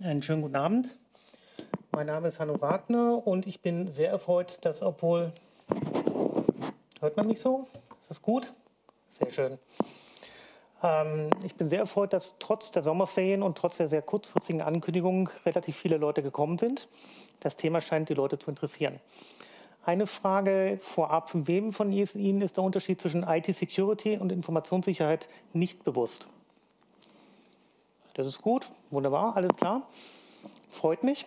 Einen schönen guten Abend. Mein Name ist Hanno Wagner und ich bin sehr erfreut, dass obwohl... Hört man mich so? Ist das gut? Sehr schön. Ähm, ich bin sehr erfreut, dass trotz der Sommerferien und trotz der sehr kurzfristigen Ankündigung relativ viele Leute gekommen sind. Das Thema scheint die Leute zu interessieren. Eine Frage vorab. Wem von Ihnen ist der Unterschied zwischen IT-Security und Informationssicherheit nicht bewusst? Das ist gut, wunderbar, alles klar. Freut mich.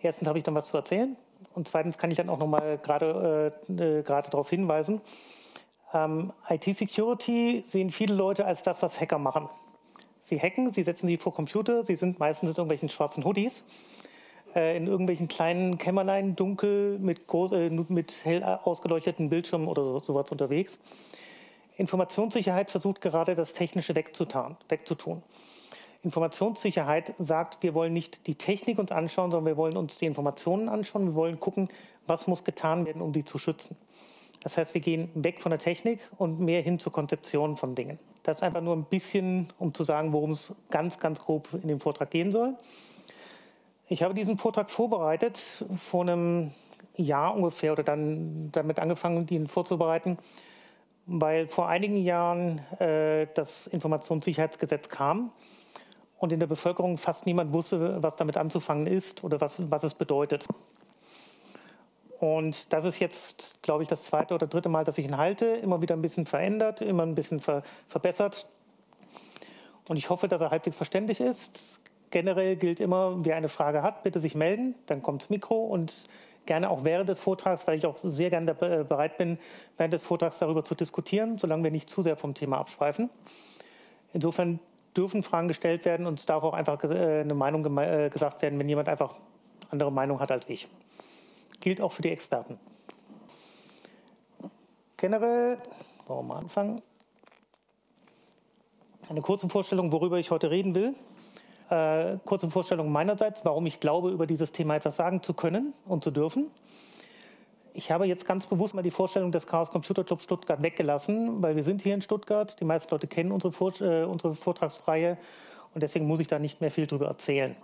Erstens habe ich dann was zu erzählen und zweitens kann ich dann auch noch mal gerade äh, äh darauf hinweisen, ähm, IT-Security sehen viele Leute als das, was Hacker machen. Sie hacken, sie setzen sie vor Computer, sie sind meistens in irgendwelchen schwarzen Hoodies, äh, in irgendwelchen kleinen Kämmerlein, dunkel, mit, groß, äh, mit hell ausgeleuchteten Bildschirmen oder so, sowas unterwegs. Informationssicherheit versucht gerade das Technische wegzutan, wegzutun. Informationssicherheit sagt, wir wollen nicht die Technik uns anschauen, sondern wir wollen uns die Informationen anschauen. Wir wollen gucken, was muss getan werden, um die zu schützen. Das heißt, wir gehen weg von der Technik und mehr hin zur Konzeption von Dingen. Das ist einfach nur ein bisschen, um zu sagen, worum es ganz, ganz grob in dem Vortrag gehen soll. Ich habe diesen Vortrag vorbereitet vor einem Jahr ungefähr oder dann damit angefangen, ihn vorzubereiten, weil vor einigen Jahren äh, das Informationssicherheitsgesetz kam und in der Bevölkerung fast niemand wusste, was damit anzufangen ist oder was, was es bedeutet. Und das ist jetzt, glaube ich, das zweite oder dritte Mal, dass ich ihn halte. Immer wieder ein bisschen verändert, immer ein bisschen ver verbessert. Und ich hoffe, dass er halbwegs verständlich ist. Generell gilt immer, wer eine Frage hat, bitte sich melden. Dann kommt das Mikro und gerne auch während des Vortrags, weil ich auch sehr gerne äh, bereit bin, während des Vortrags darüber zu diskutieren, solange wir nicht zu sehr vom Thema abschweifen. Insofern dürfen Fragen gestellt werden und es darf auch einfach äh, eine Meinung äh, gesagt werden, wenn jemand einfach andere Meinung hat als ich gilt auch für die Experten. Generell, wollen wir mal anfangen, eine kurze Vorstellung, worüber ich heute reden will. Äh, kurze Vorstellung meinerseits, warum ich glaube, über dieses Thema etwas sagen zu können und zu dürfen. Ich habe jetzt ganz bewusst mal die Vorstellung des Chaos Computer Club Stuttgart weggelassen, weil wir sind hier in Stuttgart. Die meisten Leute kennen unsere, Vor äh, unsere Vortragsreihe und deswegen muss ich da nicht mehr viel darüber erzählen.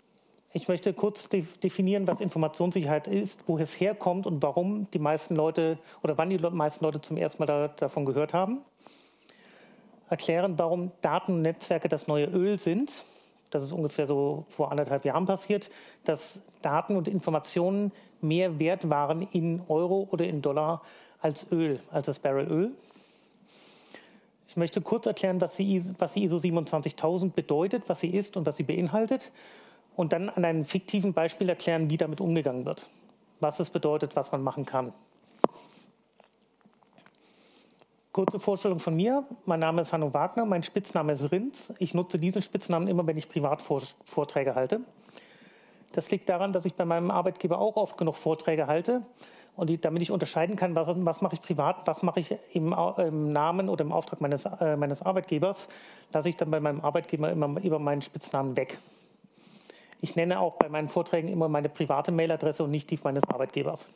Ich möchte kurz definieren, was Informationssicherheit ist, woher es herkommt und warum die meisten Leute oder wann die meisten Leute zum ersten Mal da, davon gehört haben. Erklären, warum Daten und Netzwerke das neue Öl sind. Das ist ungefähr so vor anderthalb Jahren passiert, dass Daten und Informationen mehr wert waren in Euro oder in Dollar als Öl, als das Barrel Öl. Ich möchte kurz erklären, was die, was die ISO 27000 bedeutet, was sie ist und was sie beinhaltet und dann an einem fiktiven Beispiel erklären, wie damit umgegangen wird, was es bedeutet, was man machen kann. Kurze Vorstellung von mir. Mein Name ist Hanno Wagner, mein Spitzname ist Rinz. Ich nutze diesen Spitznamen immer, wenn ich Privatvorträge halte. Das liegt daran, dass ich bei meinem Arbeitgeber auch oft genug Vorträge halte. Und die, damit ich unterscheiden kann, was, was, mache ich privat, was mache ich im, im, Namen oder im Auftrag meines, äh, meines Arbeitgebers, lasse ich dann bei meinem Arbeitgeber immer über meinen Spitznamen weg. Ich nenne auch bei meinen Vorträgen immer meine private Mailadresse und nicht die meines Arbeitgebers.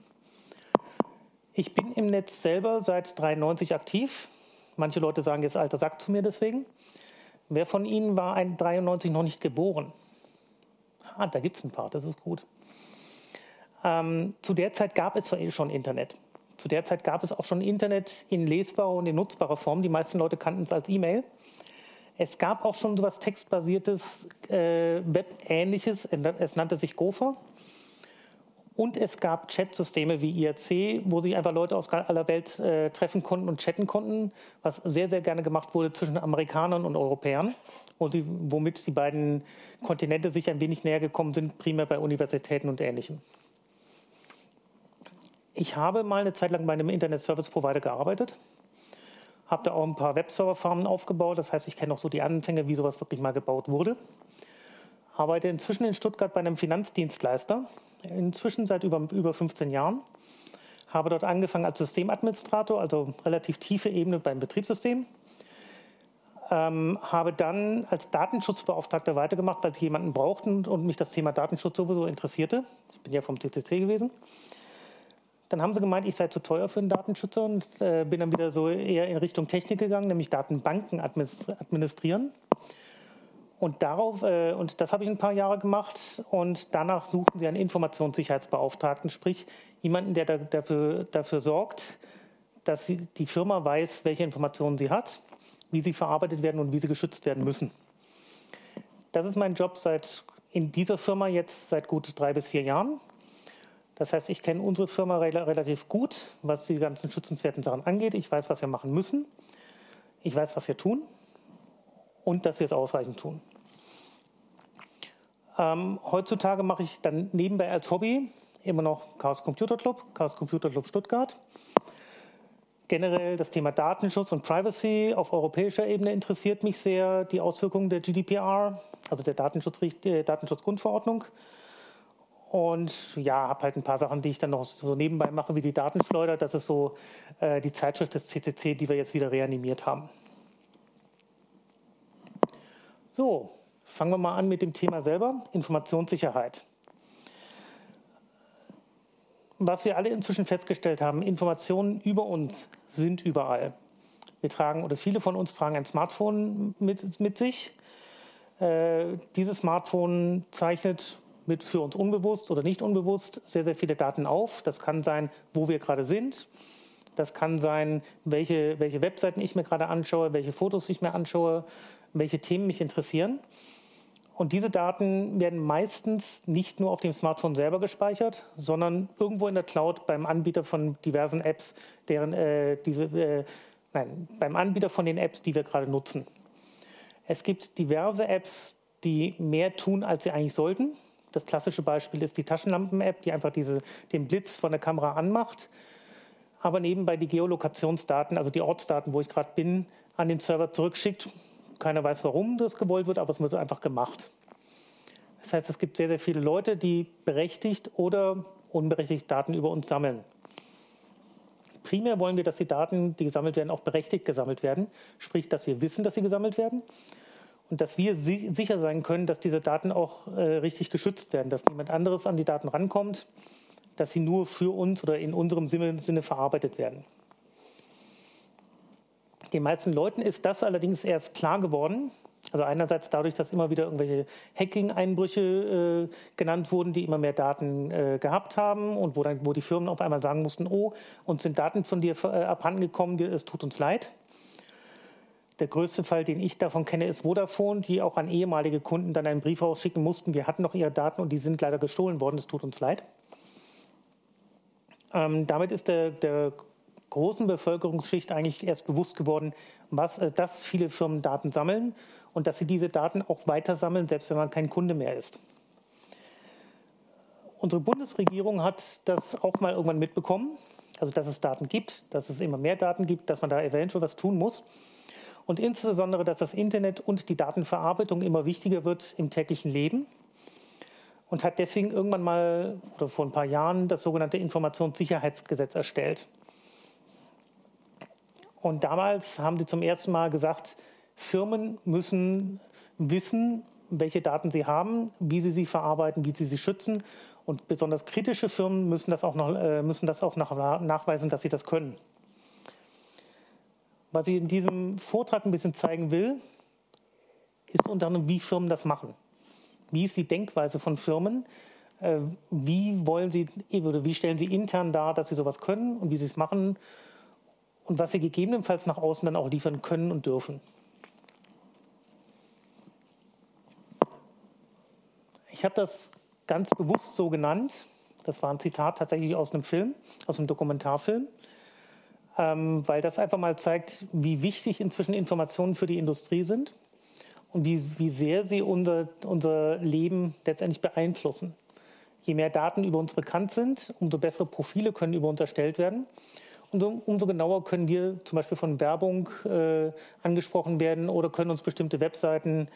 Ich bin im Netz selber seit 93 aktiv. Manche Leute sagen jetzt alter Sack zu mir deswegen. Wer von Ihnen war ein 93 noch nicht geboren? Ah, da gibt es ein paar, das ist gut. Ähm, zu der Zeit gab es schon Internet. Zu der Zeit gab es auch schon Internet in lesbarer und in nutzbarer Form. Die meisten Leute kannten es als E-Mail. Es gab auch schon so etwas textbasiertes, äh, Web-ähnliches, es nannte sich Gopher. Und es gab Chatsysteme wie IRC, wo sich einfach Leute aus aller Welt äh, treffen konnten und chatten konnten, was sehr, sehr gerne gemacht wurde zwischen Amerikanern und Europäern. Und die, womit die beiden Kontinente sich ein wenig näher gekommen sind, primär bei Universitäten und Ähnlichem. Ich habe mal eine Zeit lang bei einem Internet Service Provider gearbeitet habe da auch ein paar Webserver-Farmen aufgebaut. Das heißt, ich kenne auch so die Anfänge, wie sowas wirklich mal gebaut wurde. Arbeite inzwischen in Stuttgart bei einem Finanzdienstleister, inzwischen seit über, über 15 Jahren. Habe dort angefangen als Systemadministrator, also relativ tiefe Ebene beim Betriebssystem. Ähm, habe dann als Datenschutzbeauftragter weitergemacht, weil sie jemanden brauchten und mich das Thema Datenschutz sowieso interessierte. Ich bin ja vom CCC gewesen. Dann haben sie gemeint, ich sei zu teuer für einen Datenschützer und äh, bin dann wieder so eher in Richtung Technik gegangen, nämlich Datenbanken administrieren. Und darauf, äh, und das habe ich ein paar Jahre gemacht und danach suchten sie einen Informationssicherheitsbeauftragten, sprich jemanden, der da, dafür, dafür sorgt, dass sie, die Firma weiß, welche Informationen sie hat, wie sie verarbeitet werden und wie sie geschützt werden müssen. Das ist mein Job seit in dieser Firma jetzt seit gut drei bis vier Jahren. Das heißt, ich kenne unsere Firma relativ gut, was die ganzen schützenswerten Sachen angeht. Ich weiß, was wir machen müssen. Ich weiß, was wir tun und dass wir es ausreichend tun. Ähm, heutzutage mache ich dann nebenbei als Hobby immer noch Chaos Computer Club, Chaos Computer Club Stuttgart. Generell das Thema Datenschutz und Privacy auf europäischer Ebene interessiert mich sehr, die Auswirkungen der GDPR, also der Datenschutz, äh, Datenschutzgrundverordnung. Und ja, habe halt ein paar Sachen, die ich dann noch so nebenbei mache, wie die Datenschleuder. Das ist so äh, die Zeitschrift des CCC, die wir jetzt wieder reanimiert haben. So, fangen wir mal an mit dem Thema selber, Informationssicherheit. Was wir alle inzwischen festgestellt haben, Informationen über uns sind überall. Wir tragen oder viele von uns tragen ein Smartphone mit, mit sich. Äh, dieses Smartphone zeichnet mit für uns unbewusst oder nicht unbewusst sehr, sehr viele Daten auf. Das kann sein, wo wir gerade sind. Das kann sein, welche, welche Webseiten ich mir gerade anschaue, welche Fotos ich mir anschaue, welche Themen mich interessieren. Und diese Daten werden meistens nicht nur auf dem Smartphone selber gespeichert, sondern irgendwo in der Cloud beim Anbieter von diversen Apps, deren äh, diese, äh, nein, beim Anbieter von den Apps, die wir gerade nutzen. Es gibt diverse Apps, die mehr tun, als sie eigentlich sollten. Das klassische Beispiel ist die Taschenlampen-App, die einfach diese, den Blitz von der Kamera anmacht, aber nebenbei die Geolokationsdaten, also die Ortsdaten, wo ich gerade bin, an den Server zurückschickt keiner weiß, warum das gewollt wird, aber es wird einfach gemacht. Das heißt, es gibt sehr, sehr viele Leute, die berechtigt oder unberechtigt Daten über uns sammeln. Primär wollen wir, dass die Daten, die gesammelt werden, auch berechtigt gesammelt werden. Sprich, dass wir wissen, dass sie gesammelt werden und dass wir sicher sein können, dass diese Daten auch äh, richtig geschützt werden, dass niemand anderes an die Daten rankommt, dass sie nur für uns oder in unserem Sinne, Sinne verarbeitet werden. Den meisten Leuten ist das allerdings erst klar geworden. Also einerseits dadurch, dass immer wieder irgendwelche Hacking-Einbrüche äh, genannt wurden, die immer mehr Daten äh, gehabt haben und wo, dann, wo die Firmen auf einmal sagen mussten, oh, uns sind Daten von dir äh, abhanden gekommen, es tut uns leid. Der größte Fall, den ich davon kenne, ist Vodafone, die auch an ehemalige Kunden dann einen Brief ausschicken mussten, wir hatten noch ihre Daten und die sind leider gestohlen worden, es tut uns leid. Ähm, damit ist der, der großen Bevölkerungsschicht eigentlich erst bewusst geworden, was, äh, dass viele Firmen Daten sammeln und dass sie diese Daten auch weiter sammeln, selbst wenn man kein Kunde mehr ist. Unsere Bundesregierung hat das auch mal irgendwann mitbekommen, also dass es Daten gibt, dass es immer mehr Daten gibt, dass man da eventuell was tun muss. Und insbesondere, dass das Internet und die Datenverarbeitung immer wichtiger wird im täglichen Leben und hat deswegen irgendwann mal oder vor ein paar Jahren das sogenannte Informationssicherheitsgesetz erstellt. Und damals haben sie zum ersten Mal gesagt, Firmen müssen wissen, welche Daten sie haben, wie sie sie verarbeiten, wie sie sie schützen. Und besonders kritische Firmen müssen das auch, noch, äh, müssen das auch nachweisen, dass sie das können. Was ich in diesem Vortrag ein bisschen zeigen will, ist unter anderem, wie Firmen das machen. Wie ist die Denkweise von Firmen? Äh, wie wollen sie wie stellen sie intern dar, dass sie sowas können und wie sie es machen? Und was sie gegebenenfalls nach außen dann auch liefern können und dürfen. Ich habe das ganz bewusst so genannt. Das war ein Zitat tatsächlich aus einem Film, aus einem Dokumentarfilm, ähm, weil das einfach mal zeigt, wie wichtig inzwischen Informationen für die Industrie sind und wie, wie sehr sie unser, unser Leben letztendlich beeinflussen. Je mehr Daten über uns bekannt sind, umso bessere Profile können über uns erstellt werden. Umso genauer können wir zum Beispiel von Werbung äh, angesprochen werden oder können uns bestimmte Webseiten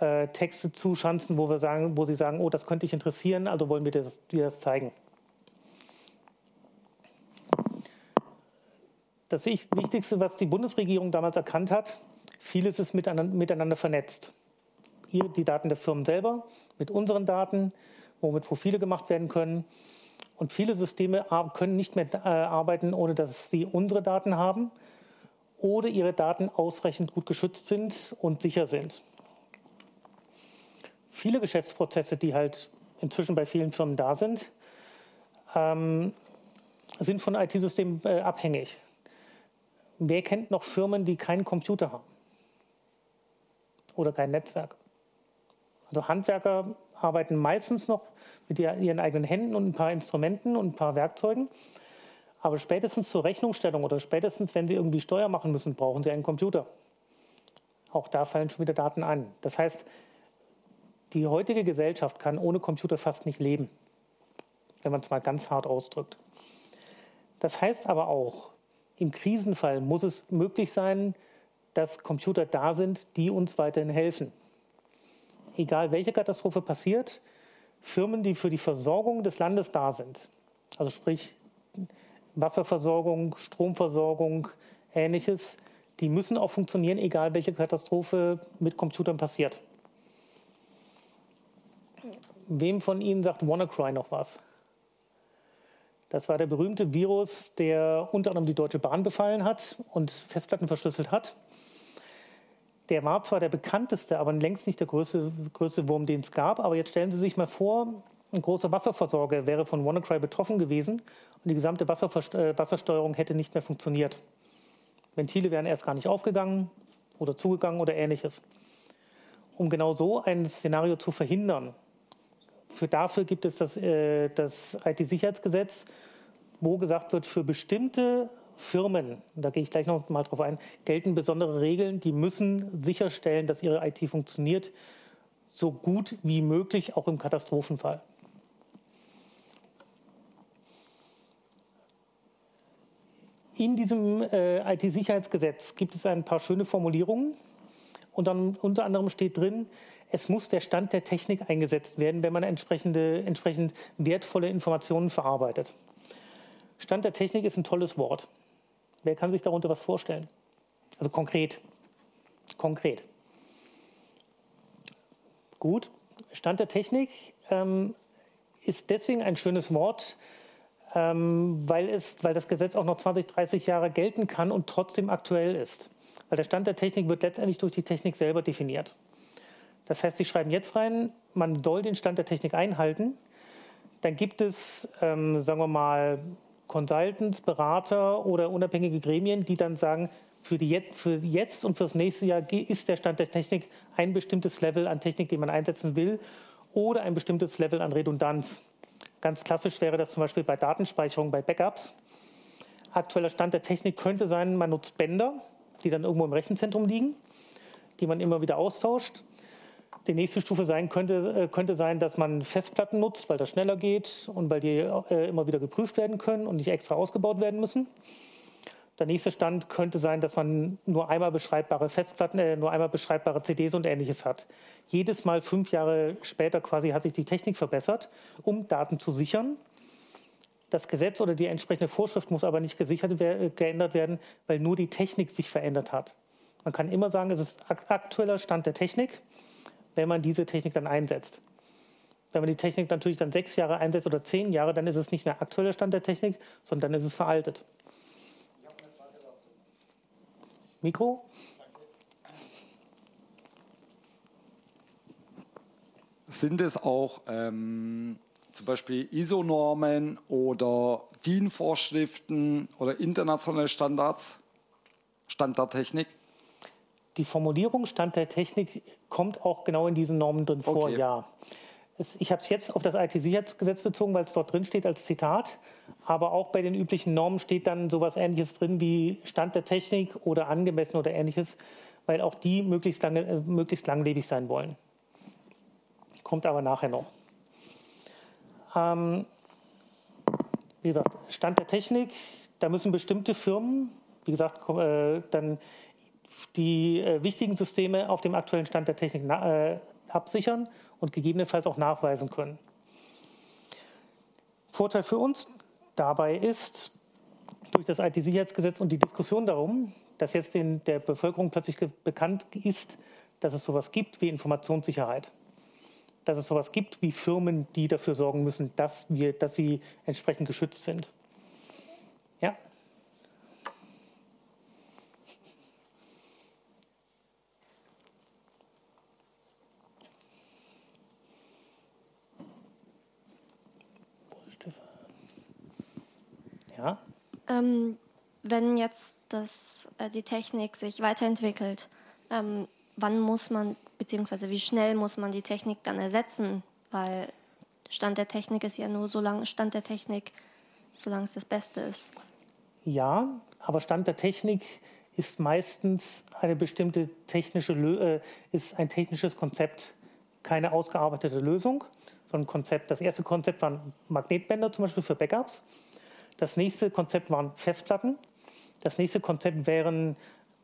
äh, Texte zuschanzen, wo, wir sagen, wo sie sagen, oh, das könnte dich interessieren, also wollen wir dir das, dir das zeigen. Das Wichtigste, was die Bundesregierung damals erkannt hat, vieles ist miteinander vernetzt. Die Daten der Firmen selber mit unseren Daten, womit Profile gemacht werden können und viele Systeme können nicht mehr äh, arbeiten, ohne dass sie unsere Daten haben oder ihre Daten ausreichend gut geschützt sind und sicher sind. viele Geschäftsprozesse, die halt inzwischen bei vielen Firmen da sind, ähm, sind von IT-Systemen äh, abhängig. Wer kennt noch Firmen, die keinen Computer haben? Oder kein Netzwerk? Also Handwerker arbeiten meistens noch mit ihren eigenen Händen und ein paar Instrumenten und ein paar Werkzeugen. Aber spätestens zur Rechnungsstellung oder spätestens, wenn sie irgendwie Steuer machen müssen, brauchen sie einen Computer. Auch da fallen schon wieder Daten an. Das heißt, die heutige Gesellschaft kann ohne Computer fast nicht leben, wenn man es mal ganz hart ausdrückt. Das heißt aber auch, im Krisenfall muss es möglich sein, dass Computer da sind, die uns weiterhin helfen. Egal welche Katastrophe passiert, Firmen, die für die Versorgung des Landes da sind, also sprich Wasserversorgung, Stromversorgung, ähnliches, die müssen auch funktionieren, egal welche Katastrophe mit Computern passiert. Wem von Ihnen sagt WannaCry noch was? Das war der berühmte Virus, der unter anderem die Deutsche Bahn befallen hat und Festplatten verschlüsselt hat. Der war zwar der bekannteste, aber längst nicht der größte, größte Wurm, den es gab. Aber jetzt stellen Sie sich mal vor, ein großer Wasserversorger wäre von WannaCry betroffen gewesen und die gesamte äh, Wassersteuerung hätte nicht mehr funktioniert. Ventile wären erst gar nicht aufgegangen oder zugegangen oder ähnliches. Um genau so ein Szenario zu verhindern, für dafür gibt es das, äh, das IT-Sicherheitsgesetz, wo gesagt wird, für bestimmte Firmen, da gehe ich gleich noch mal drauf ein, gelten besondere Regeln, die müssen sicherstellen, dass ihre IT funktioniert, so gut wie möglich, auch im Katastrophenfall. In diesem äh, IT-Sicherheitsgesetz gibt es ein paar schöne Formulierungen und dann unter anderem steht drin, es muss der Stand der Technik eingesetzt werden, wenn man entsprechende, entsprechend wertvolle Informationen verarbeitet. Stand der Technik ist ein tolles Wort. Wer kann sich darunter was vorstellen? Also konkret. Konkret. Gut. Stand der Technik ähm, ist deswegen ein schönes Wort, ähm, weil, es, weil das Gesetz auch noch 20, 30 Jahre gelten kann und trotzdem aktuell ist. Weil der Stand der Technik wird letztendlich durch die Technik selber definiert. Das heißt, Sie schreiben jetzt rein, man soll den Stand der Technik einhalten. Dann gibt es, ähm, sagen wir mal, Consultants, Berater oder unabhängige Gremien, die dann sagen, für, die, für jetzt und fürs nächste Jahr ist der Stand der Technik ein bestimmtes Level an Technik, den man einsetzen will, oder ein bestimmtes Level an Redundanz. Ganz klassisch wäre das zum Beispiel bei Datenspeicherung, bei Backups. Aktueller Stand der Technik könnte sein, man nutzt Bänder, die dann irgendwo im Rechenzentrum liegen, die man immer wieder austauscht. Die nächste Stufe sein könnte, äh, könnte sein, dass man Festplatten nutzt, weil das schneller geht und weil die äh, immer wieder geprüft werden können und nicht extra ausgebaut werden müssen. Der nächste Stand könnte sein, dass man nur einmal beschreibbare Festplatten, äh, nur einmal beschreibbare CDs und ähnliches hat. Jedes Mal fünf Jahre später quasi hat sich die Technik verbessert, um Daten zu sichern. Das Gesetz oder die entsprechende Vorschrift muss aber nicht gesichert, geändert werden, weil nur die Technik sich verändert hat. Man kann immer sagen, es ist aktueller Stand der Technik wenn man diese Technik dann einsetzt. Wenn man die Technik natürlich dann sechs Jahre einsetzt oder zehn Jahre, dann ist es nicht mehr aktueller Stand der Technik, sondern dann ist es veraltet. Ich habe eine Frage dazu. Mikro? Sind es auch ähm, zum Beispiel ISO-Normen oder DIN-Vorschriften oder internationale Standards, Standardtechnik? Die Formulierung Stand der Technik kommt auch genau in diesen Normen drin vor, okay. ja. Ich habe es jetzt auf das IT-Sicherheitsgesetz bezogen, weil es dort drin steht als Zitat. Aber auch bei den üblichen Normen steht dann sowas Ähnliches drin wie Stand der Technik oder angemessen oder Ähnliches, weil auch die möglichst, lange, äh, möglichst langlebig sein wollen. Kommt aber nachher noch. Ähm, wie gesagt, Stand der Technik, da müssen bestimmte Firmen, wie gesagt, äh, dann die äh, wichtigen Systeme auf dem aktuellen Stand der Technik äh, absichern und gegebenenfalls auch nachweisen können. Vorteil für uns dabei ist, durch das IT-Sicherheitsgesetz und die Diskussion darum, dass jetzt in der Bevölkerung plötzlich bekannt ist, dass es sowas gibt wie Informationssicherheit. Dass es sowas gibt wie Firmen, die dafür sorgen müssen, dass, wir, dass sie entsprechend geschützt sind. Ähm, wenn jetzt das, äh, die Technik sich weiterentwickelt, ähm, wann muss man, beziehungsweise wie schnell muss man die Technik dann ersetzen? Weil Stand der Technik ist ja nur so lange Stand der Technik, solange es das Beste ist. Ja, aber Stand der Technik ist meistens eine bestimmte technische, äh, ist ein technisches Konzept, keine ausgearbeitete Lösung, sondern Konzept. Das erste Konzept waren Magnetbänder zum Beispiel für Backups. Das nächste Konzept waren Festplatten. Das nächste Konzept wären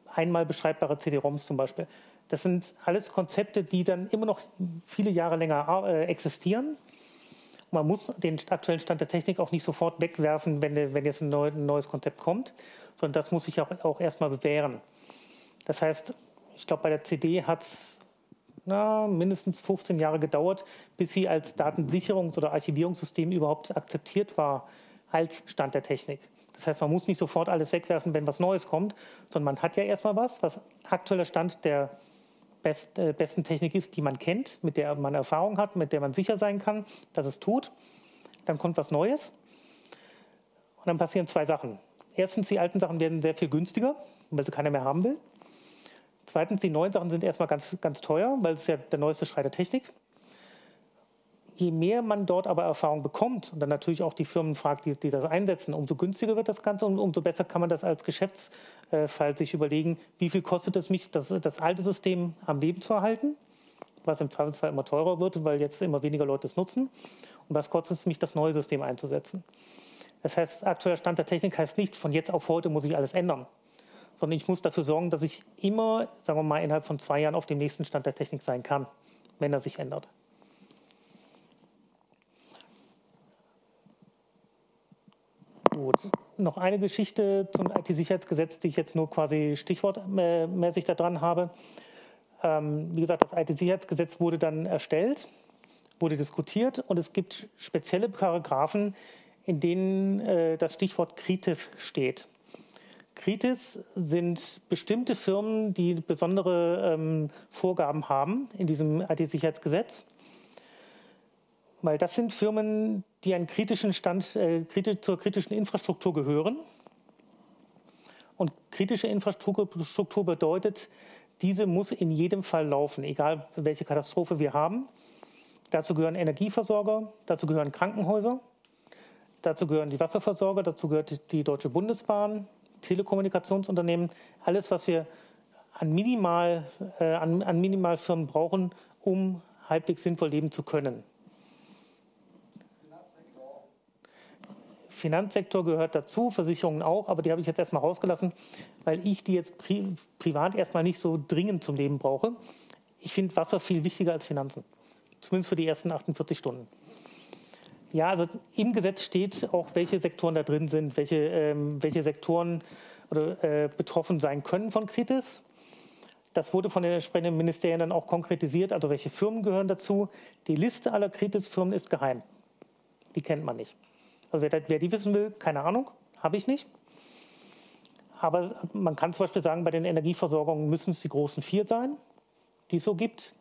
einmal beschreibbare CD-ROMs zum Beispiel. Das sind alles Konzepte, die dann immer noch viele Jahre länger äh, existieren. Man muss den aktuellen Stand der Technik auch nicht sofort wegwerfen, wenn, jetzt ein neues Konzept kommt, sondern das muss sich auch, auch erstmal bewähren. Das heißt, ich glaube, bei der CD hat es mindestens 15 Jahre gedauert, bis sie als Datensicherungs- oder Archivierungssystem überhaupt akzeptiert war als Stand der Technik. Das heißt, man muss nicht sofort alles wegwerfen, wenn was Neues kommt, sondern man hat ja erstmal was, was aktueller Stand der best, äh, besten Technik ist, die man kennt, mit der man Erfahrung hat, mit der man sicher sein kann, dass es tut. Dann kommt was Neues und dann passieren zwei Sachen. Erstens, die alten Sachen werden sehr viel günstiger, weil sie keiner mehr haben will. Zweitens, die neuen Sachen sind erstmal ganz, ganz teuer, weil es ja der neueste Schrei der Technik je mehr man dort aber Erfahrung bekommt und dann natürlich auch die Firmen fragt, die, die das einsetzen, umso günstiger wird das Ganze und umso besser kann man das als Geschäftsfall sich überlegen, wie viel kostet es mich, das, das alte System am Leben zu erhalten, was im Zweifelsfall immer teurer wird, weil jetzt immer weniger Leute es nutzen und was kostet es mich, das neue System einzusetzen. Das heißt, aktueller Stand der Technik heißt nicht, von jetzt auf heute muss ich alles ändern, sondern ich muss dafür sorgen, dass ich immer, sagen wir mal, innerhalb von zwei Jahren auf dem nächsten Stand der Technik sein kann, wenn er sich ändert. Gut. Noch eine Geschichte zum IT-Sicherheitsgesetz, die ich jetzt nur quasi stichwortmäßig da dran habe. Ähm, wie gesagt, das IT-Sicherheitsgesetz wurde dann erstellt, wurde diskutiert und es gibt spezielle Paragraphen, in denen äh, das Stichwort Kritis steht. Kritis sind bestimmte Firmen, die besondere ähm, Vorgaben haben in diesem IT-Sicherheitsgesetz. Weil das sind Firmen, die einen kritischen Stand, äh, zur kritischen Infrastruktur gehören. Und kritische Infrastruktur bedeutet, diese muss in jedem Fall laufen, egal welche Katastrophe wir haben. Dazu gehören Energieversorger, dazu gehören Krankenhäuser, dazu gehören die Wasserversorger, dazu gehört die Deutsche Bundesbahn, Telekommunikationsunternehmen, alles, was wir an, Minimal, äh, an, an Minimalfirmen brauchen, um halbwegs sinnvoll leben zu können. Finanzsektor gehört dazu, Versicherungen auch, aber die habe ich jetzt erstmal rausgelassen, weil ich die jetzt pri privat erstmal nicht so dringend zum Leben brauche. Ich finde Wasser viel wichtiger als Finanzen, zumindest für die ersten 48 Stunden. Ja, also im Gesetz steht auch, welche Sektoren da drin sind, welche, ähm, welche Sektoren oder, äh, betroffen sein können von Kritis. Das wurde von den entsprechenden Ministerien dann auch konkretisiert, also welche Firmen gehören dazu. Die Liste aller Kritis-Firmen ist geheim. Die kennt man nicht. Also wer, wer die wissen will, keine Ahnung, habe ich nicht. Aber man kann zum Beispiel sagen, bei den Energieversorgungen müssen es die großen vier sein, die es so gibt.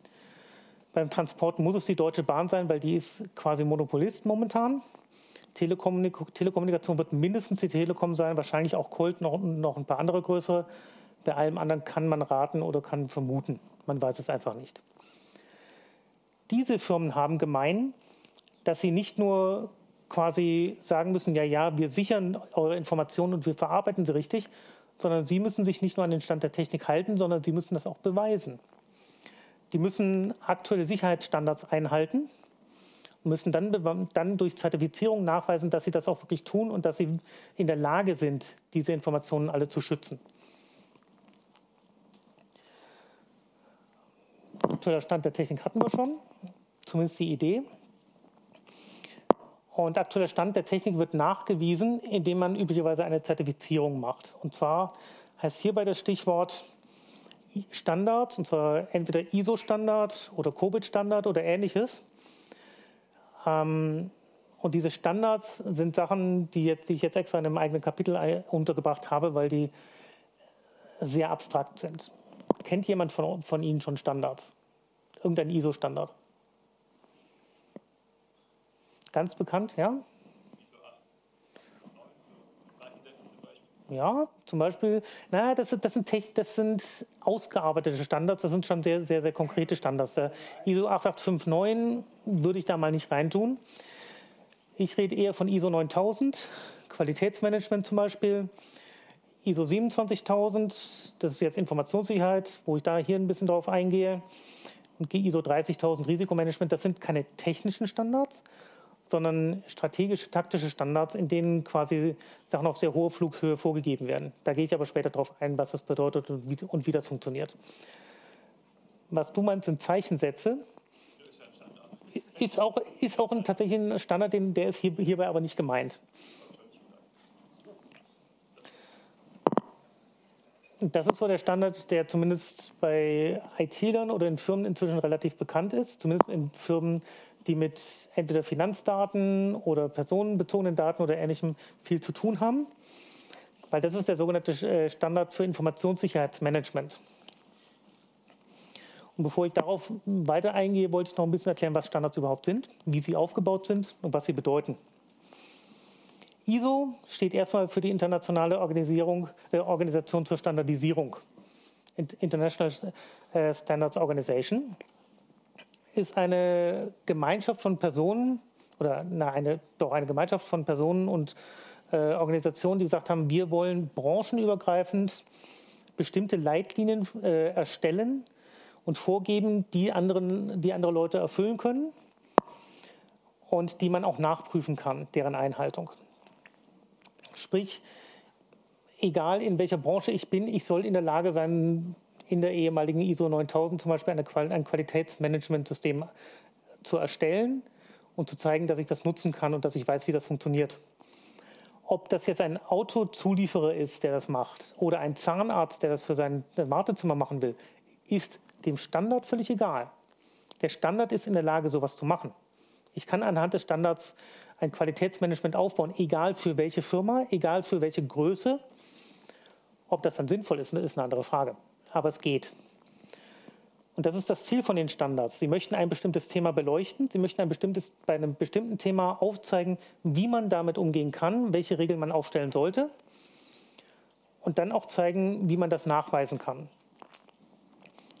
Beim Transport muss es die Deutsche Bahn sein, weil die ist quasi Monopolist momentan. Telekommunik Telekommunikation wird mindestens die Telekom sein, wahrscheinlich auch Colt, noch, noch ein paar andere größere. Bei allem anderen kann man raten oder kann vermuten. Man weiß es einfach nicht. Diese Firmen haben gemein, dass sie nicht nur quasi sagen müssen, ja, ja, wir sichern eure Informationen und wir verarbeiten sie richtig, sondern sie müssen sich nicht nur an den Stand der Technik halten, sondern sie müssen das auch beweisen. Die müssen aktuelle Sicherheitsstandards einhalten und müssen dann, dann durch Zertifizierung nachweisen, dass sie das auch wirklich tun und dass sie in der Lage sind, diese Informationen alle zu schützen. Aktueller Stand der Technik hatten wir schon, zumindest die Idee. Und aktueller Stand der Technik wird nachgewiesen, indem man üblicherweise eine Zertifizierung macht. Und zwar heißt hierbei das Stichwort Standards, und zwar entweder ISO-Standard oder COBIT-Standard oder ähnliches. Ähm, und diese Standards sind Sachen, die, jetzt, die ich jetzt extra in einem eigenen Kapitel untergebracht habe, weil die sehr abstrakt sind. Kennt jemand von, von Ihnen schon Standards? Irgendein ISO-Standard? Ganz bekannt, ja? Ja, zum Beispiel, naja, das, das, sind, das sind ausgearbeitete Standards, das sind schon sehr, sehr, sehr konkrete Standards. Der ISO 8859 würde ich da mal nicht reintun. Ich rede eher von ISO 9000, Qualitätsmanagement zum Beispiel. ISO 27000, das ist jetzt Informationssicherheit, wo ich da hier ein bisschen drauf eingehe. Und ISO 30000 Risikomanagement, das sind keine technischen Standards, sondern strategische, taktische Standards, in denen quasi Sachen auf sehr hohe Flughöhe vorgegeben werden. Da gehe ich aber später darauf ein, was das bedeutet und wie, und wie das funktioniert. Was du meinst, sind Zeichensätze. Ist auch, ist auch ein, tatsächlich ein Standard, der ist hier, hierbei aber nicht gemeint. Das ist so der Standard, der zumindest bei IT-Lern oder in Firmen inzwischen relativ bekannt ist, zumindest in Firmen, die mit entweder Finanzdaten oder personenbezogenen Daten oder ähnlichem viel zu tun haben, weil das ist der sogenannte äh, Standard für Informationssicherheitsmanagement. Und bevor ich darauf weiter eingehe, wollte ich noch ein bisschen erklären, was Standards überhaupt sind, wie sie aufgebaut sind und was sie bedeuten. ISO steht erstmal für die internationale Organisierung, äh, Organisation zur Standardisierung, International äh, Standards Organization ist eine Gemeinschaft von Personen oder na, eine, doch eine Gemeinschaft von Personen und äh, Organisationen, die gesagt haben, wir wollen branchenübergreifend bestimmte Leitlinien äh, erstellen und vorgeben, die, anderen, die andere Leute erfüllen können und die man auch nachprüfen kann, deren Einhaltung. Sprich, egal in welcher Branche ich bin, ich soll in der Lage sein, in der ehemaligen ISO 9000 zum Beispiel eine, ein Qualitätsmanagementsystem zu erstellen und zu zeigen, dass ich das nutzen kann und dass ich weiß, wie das funktioniert. Ob das jetzt ein Autozulieferer ist, der das macht, oder ein Zahnarzt, der das für sein Wartezimmer machen will, ist dem Standard völlig egal. Der Standard ist in der Lage, sowas zu machen. Ich kann anhand des Standards ein Qualitätsmanagement aufbauen, egal für welche Firma, egal für welche Größe. Ob das dann sinnvoll ist, ist eine andere Frage aber es geht. Und das ist das Ziel von den Standards. Sie möchten ein bestimmtes Thema beleuchten. Sie möchten ein bestimmtes, bei einem bestimmten Thema aufzeigen, wie man damit umgehen kann, welche Regeln man aufstellen sollte. Und dann auch zeigen, wie man das nachweisen kann.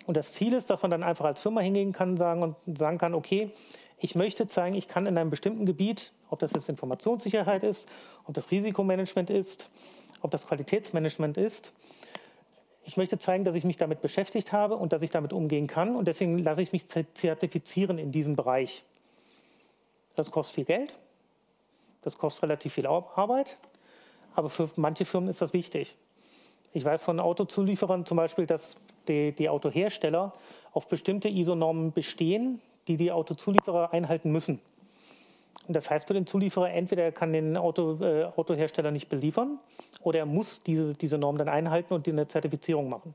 Und das Ziel ist, dass man dann einfach als Firma hingehen kann sagen und sagen kann, okay, ich möchte zeigen, ich kann in einem bestimmten Gebiet, ob das jetzt Informationssicherheit ist, ob das Risikomanagement ist, ob das Qualitätsmanagement ist, ich möchte zeigen, dass ich mich damit beschäftigt habe und dass ich damit umgehen kann. Und deswegen lasse ich mich zertifizieren in diesem Bereich. Das kostet viel Geld, das kostet relativ viel Arbeit, aber für manche Firmen ist das wichtig. Ich weiß von Autozulieferern zum Beispiel, dass die, die Autohersteller auf bestimmte ISO-Normen bestehen, die die Autozulieferer einhalten müssen. Das heißt für den Zulieferer, entweder er kann den Auto, äh, Autohersteller nicht beliefern oder er muss diese, diese Norm dann einhalten und eine Zertifizierung machen.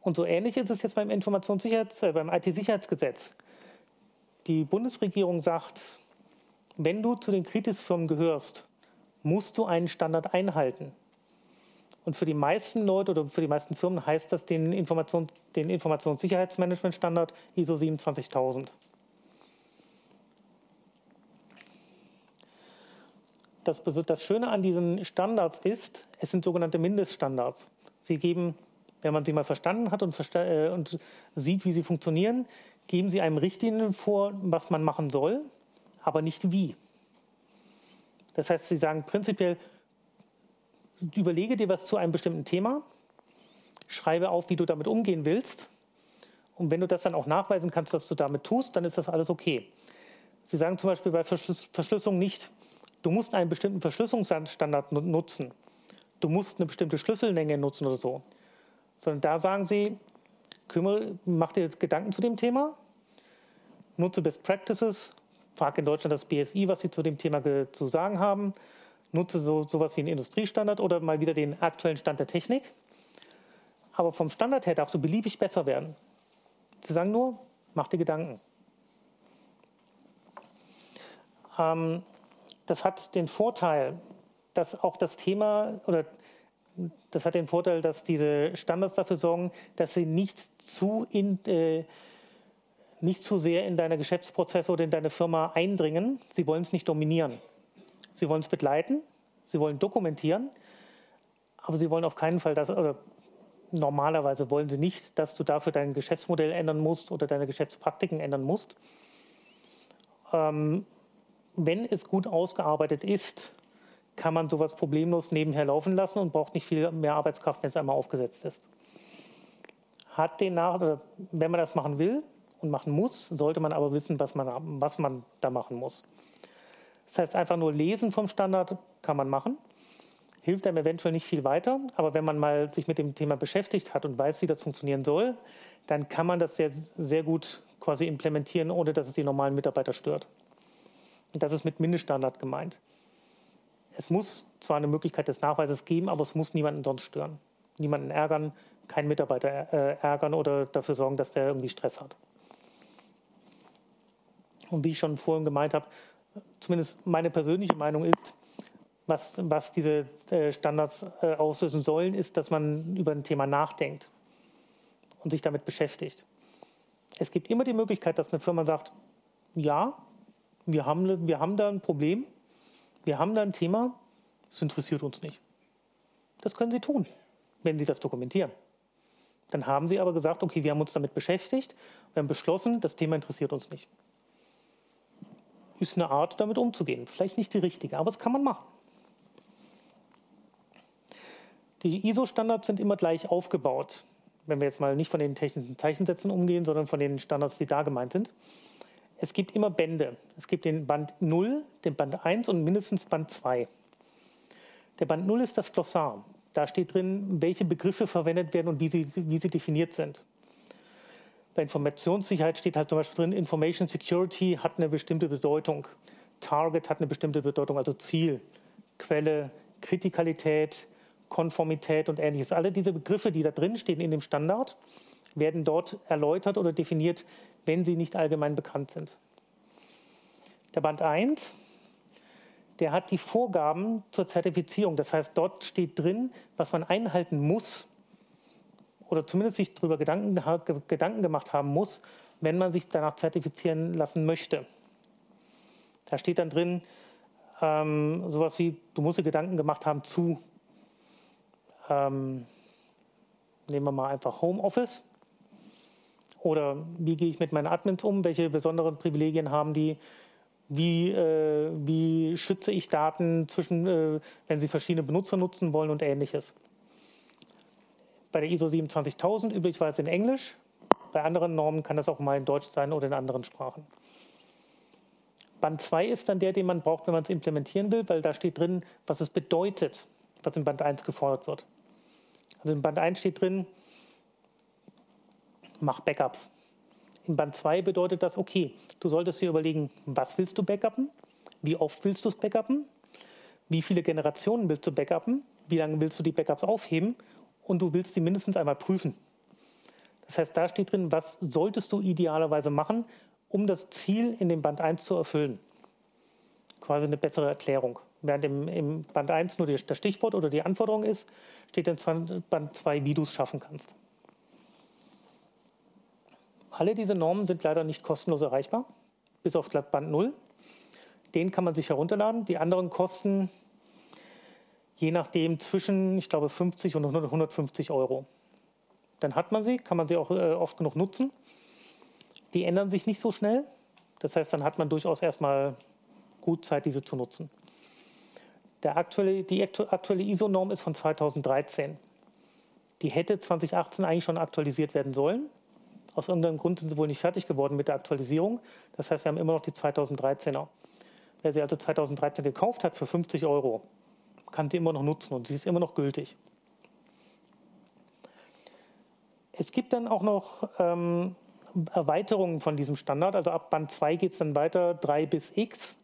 Und so ähnlich ist es jetzt beim Informationssicherheits-, äh, beim IT-Sicherheitsgesetz. Die Bundesregierung sagt, wenn du zu den Kritisfirmen gehörst, musst du einen Standard einhalten. Und für die meisten Leute oder für die meisten Firmen heißt das den, Informations, den Informationssicherheitsmanagementstandard ISO 27000. das, das Schöne an diesen Standards ist, es sind sogenannte Mindeststandards. Sie geben, wenn man sie mal verstanden hat und, versta äh, und sieht, wie sie funktionieren, geben sie einem Richtlinien vor, was man machen soll, aber nicht wie. Das heißt, sie sagen prinzipiell, überlege dir was zu einem bestimmten Thema, schreibe auf, wie du damit umgehen willst. Und wenn du das dann auch nachweisen kannst, dass du damit tust, dann ist das alles okay. Sie sagen zum Beispiel bei Verschlüsselung nicht, Du musst einen bestimmten Verschlüsselungsstandard nutzen. Du musst eine bestimmte Schlüsselmenge nutzen oder so. Sondern da sagen sie, kümmere, mach dir Gedanken zu dem Thema, nutze Best Practices, frag in Deutschland das BSI, was sie zu dem Thema zu sagen haben, nutze so sowas wie einen Industriestandard oder mal wieder den aktuellen Stand der Technik. Aber vom Standard her darfst du beliebig besser werden. Sie sagen nur, mach dir Gedanken. Ähm, das hat den Vorteil, dass auch das Thema oder das hat den Vorteil, dass diese Standards dafür sorgen, dass sie nicht zu, in, äh, nicht zu sehr in deine Geschäftsprozesse oder in deine Firma eindringen. Sie wollen es nicht dominieren. Sie wollen es begleiten, sie wollen dokumentieren, aber sie wollen auf keinen Fall, dass, oder normalerweise wollen sie nicht, dass du dafür dein Geschäftsmodell ändern musst oder deine Geschäftspraktiken ändern musst. Ähm, wenn es gut ausgearbeitet ist, kann man sowas problemlos nebenher laufen lassen und braucht nicht viel mehr Arbeitskraft, wenn es einmal aufgesetzt ist. Hat den Nach wenn man das machen will und machen muss, sollte man aber wissen, was man, was man da machen muss. Das heißt, einfach nur lesen vom Standard kann man machen hilft einem eventuell nicht viel weiter. Aber wenn man mal sich mit dem Thema beschäftigt hat und weiß, wie das funktionieren soll, dann kann man das sehr, sehr gut quasi implementieren, ohne dass es die normalen Mitarbeiter stört. Das ist mit Mindeststandard gemeint. Es muss zwar eine Möglichkeit des Nachweises geben, aber es muss niemanden sonst stören. Niemanden ärgern, keinen Mitarbeiter äh, ärgern oder dafür sorgen, dass der irgendwie Stress hat. Und wie ich schon vorhin gemeint habe, zumindest meine persönliche Meinung ist, was, was diese äh, Standards äh, auslösen sollen, ist, dass man über ein Thema nachdenkt und sich damit beschäftigt. Es gibt immer die Möglichkeit, dass eine Firma sagt, ja, wir haben, wir haben da ein Problem, wir haben da ein Thema, es interessiert uns nicht. Das können sie tun, wenn sie das dokumentieren. Dann haben sie aber gesagt, okay, wir haben uns damit beschäftigt, wir haben beschlossen, das Thema interessiert uns nicht. Ist eine Art, damit umzugehen. Vielleicht nicht die richtige, aber es kann man machen. Die ISO-Standards sind immer gleich aufgebaut, wenn wir jetzt mal nicht von den technischen Zeichensätzen umgehen, sondern von den Standards, die da gemeint sind. Es gibt immer Bände. Es gibt den Band 0, den Band 1 und mindestens Band 2. Der Band 0 ist das Glossar. Da steht drin, welche Begriffe verwendet werden und wie sie, wie sie definiert sind. Bei Informationssicherheit steht halt zum Beispiel drin, Information Security hat eine bestimmte Bedeutung. Target hat eine bestimmte Bedeutung, also Ziel, Quelle, Kritikalität, Konformität und ähnliches. Alle diese Begriffe, die da drin stehen in dem Standard, werden dort erläutert oder definiert, wenn sie nicht allgemein bekannt sind. Der Band 1, der hat die Vorgaben zur Zertifizierung. Das heißt, dort steht drin, was man einhalten muss oder zumindest sich darüber Gedanken, Gedanken gemacht haben muss, wenn man sich danach zertifizieren lassen möchte. Da steht dann drin ähm, sowas wie, du musst dir Gedanken gemacht haben zu ähm, nehmen wir mal einfach Homeoffice. Oder wie gehe ich mit meinen Admins um? Welche besonderen Privilegien haben die? Wie, äh, wie schütze ich Daten zwischen, äh, wenn sie verschiedene Benutzer nutzen wollen und ähnliches? Bei der ISO 27000 üblicherweise in Englisch. Bei anderen Normen kann das auch mal in Deutsch sein oder in anderen Sprachen. Band 2 ist dann der, den man braucht, wenn man es implementieren will, weil da steht drin, was es bedeutet, was in Band 1 gefordert wird. Also in Band 1 steht drin, mach Backups. In Band 2 bedeutet das, okay, du solltest dir überlegen, was willst du backuppen, wie oft willst du es backuppen, wie viele Generationen willst du backuppen, wie lange willst du die Backups aufheben und du willst sie mindestens einmal prüfen. Das heißt, da steht drin, was solltest du idealerweise machen, um das Ziel in dem Band 1 zu erfüllen. Quasi eine bessere Erklärung. Während im, im Band 1 nur das Stichwort oder die Anforderung ist, steht in Band 2, wie du es schaffen kannst. Alle diese Normen sind leider nicht kostenlos erreichbar, bis auf Band 0. Den kann man sich herunterladen. Die anderen kosten je nachdem zwischen, ich glaube, 50 und 150 Euro. Dann hat man sie, kann man sie auch äh, oft genug nutzen. Die ändern sich nicht so schnell. Das heißt, dann hat man durchaus erstmal gut Zeit, diese zu nutzen. Der aktuelle, die aktuelle ISO-Norm ist von 2013. Die hätte 2018 eigentlich schon aktualisiert werden sollen. Aus irgendeinem Grund sind sie wohl nicht fertig geworden mit der Aktualisierung. Das heißt, wir haben immer noch die 2013er. Wer sie also 2013 gekauft hat für 50 Euro, kann sie immer noch nutzen und sie ist immer noch gültig. Es gibt dann auch noch ähm, Erweiterungen von diesem Standard. Also ab Band 2 geht es dann weiter, 3 bis X,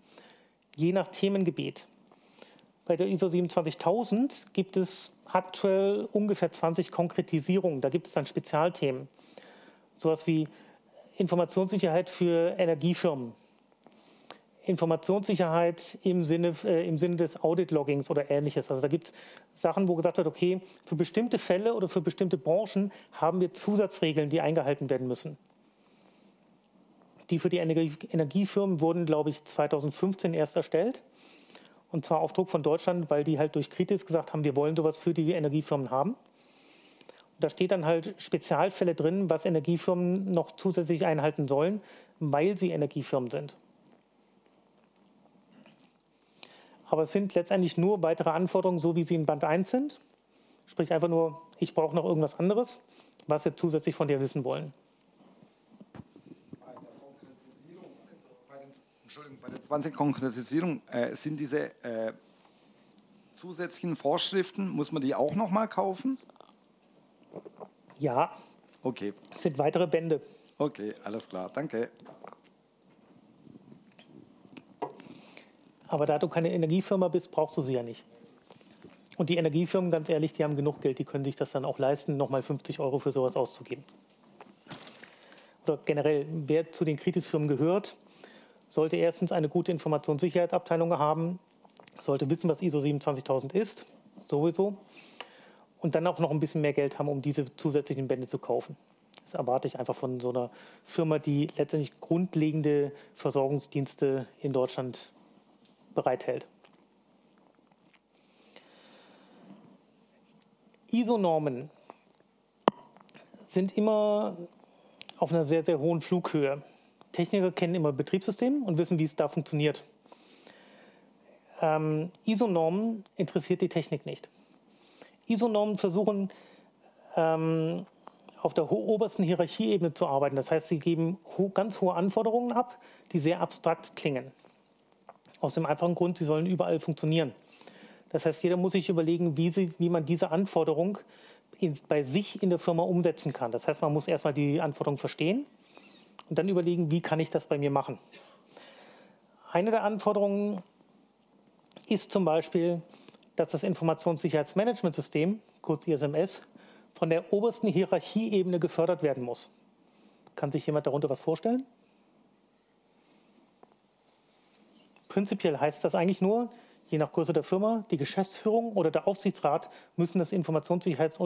je nach Themengebiet. Bei der ISO 27000 gibt es aktuell ungefähr 20 Konkretisierungen. Da gibt es dann Spezialthemen. Sowas wie Informationssicherheit für Energiefirmen. Informationssicherheit im Sinne, äh, im Sinne des Audit-Loggings oder ähnliches. Also da gibt es Sachen, wo gesagt wird, okay, für bestimmte Fälle oder für bestimmte Branchen haben wir Zusatzregeln, die eingehalten werden müssen. Die für die Energie Energiefirmen wurden, glaube ich, 2015 erst erstellt Und zwar auf Druck von Deutschland, weil die halt durch Kritis gesagt haben, wir wollen sowas für die Energiefirmen haben. Da steht dann halt Spezialfälle drin, was Energiefirmen noch zusätzlich einhalten sollen, weil sie Energiefirmen sind. Aber es sind letztendlich nur weitere Anforderungen, so wie sie in Band 1 sind. Sprich einfach nur, ich brauche noch irgendwas anderes, was wir zusätzlich von dir wissen wollen. Entschuldigung, bei der 20 Konkretisierung äh, sind diese äh, zusätzlichen Vorschriften, muss man die auch nochmal kaufen? Ja. Okay. Es sind weitere Bände. Okay, alles klar, danke. Aber da du keine Energiefirma bist, brauchst du sie ja nicht. Und die Energiefirmen, ganz ehrlich, die haben genug Geld, die können sich das dann auch leisten, nochmal 50 Euro für sowas auszugeben. Oder generell, wer zu den Kritisfirmen gehört, sollte erstens eine gute Informationssicherheitsabteilung haben, sollte wissen, was ISO 27000 ist, sowieso, und dann auch noch ein bisschen mehr Geld haben, um diese zusätzlichen Bände zu kaufen. Das erwarte ich einfach von so einer Firma, die letztendlich grundlegende Versorgungsdienste in Deutschland bereithält. ISO-Normen sind immer auf einer sehr, sehr hohen Flughöhe. Techniker kennen immer Betriebssystem und wissen, wie es da funktioniert. Ähm, ISO-Normen interessiert die Technik nicht. ISO-Normen versuchen ähm, auf der obersten Hierarchieebene zu arbeiten. Das heißt, sie geben ho ganz hohe Anforderungen ab, die sehr abstrakt klingen. Aus dem einfachen Grund, sie sollen überall funktionieren. Das heißt, jeder muss sich überlegen, wie, sie, wie man diese Anforderung in, bei sich in der Firma umsetzen kann. Das heißt, man muss erstmal die Anforderung verstehen und dann überlegen, wie kann ich das bei mir machen. Eine der Anforderungen ist zum Beispiel, dass das Informationssicherheitsmanagementsystem, kurz ISMS, von der obersten Hierarchieebene gefördert werden muss. Kann sich jemand darunter was vorstellen? Prinzipiell heißt das eigentlich nur, je nach Größe der Firma, die Geschäftsführung oder der Aufsichtsrat müssen das Informationssicherheits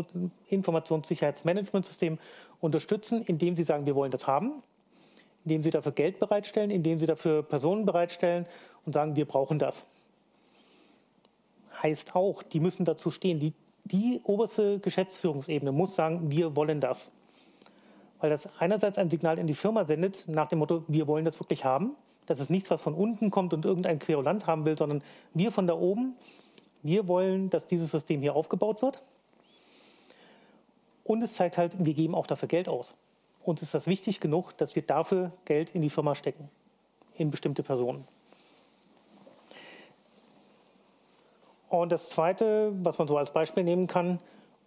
Informationssicherheitsmanagementsystem unterstützen, indem sie sagen, wir wollen das haben, indem sie dafür Geld bereitstellen, indem sie dafür Personen bereitstellen und sagen, wir brauchen das. Heißt auch, die müssen dazu stehen. Die, die oberste Geschäftsführungsebene muss sagen, wir wollen das. Weil das einerseits ein Signal in die Firma sendet, nach dem Motto, wir wollen das wirklich haben das ist nichts, was von unten kommt und irgendein Querulant haben will, sondern wir von da oben, wir wollen, dass dieses System hier aufgebaut wird. Und es zeigt halt, wir geben auch dafür Geld aus. Uns ist das wichtig genug, dass wir dafür Geld in die Firma stecken, in bestimmte Personen. Und das Zweite, was man so als Beispiel nehmen kann,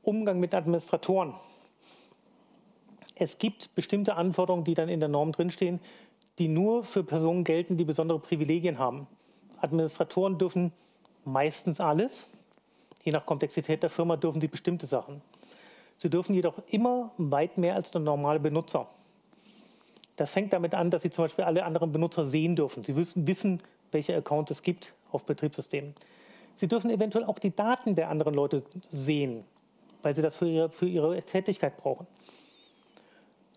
Umgang mit Administratoren. Es gibt bestimmte Anforderungen, die dann in der Norm drinstehen, die nur für Personen gelten, die besondere Privilegien haben. Administratoren dürfen meistens alles. Je nach Komplexität der Firma dürfen sie bestimmte Sachen. Sie dürfen jedoch immer weit mehr als der normale Benutzer. Das fängt damit an, dass Sie zum Beispiel alle anderen Benutzer sehen dürfen. Sie wissen, wissen welche Accounts es gibt auf Betriebssystemen. Sie dürfen eventuell auch die Daten der anderen Leute sehen, weil sie das für ihre, für ihre Tätigkeit brauchen.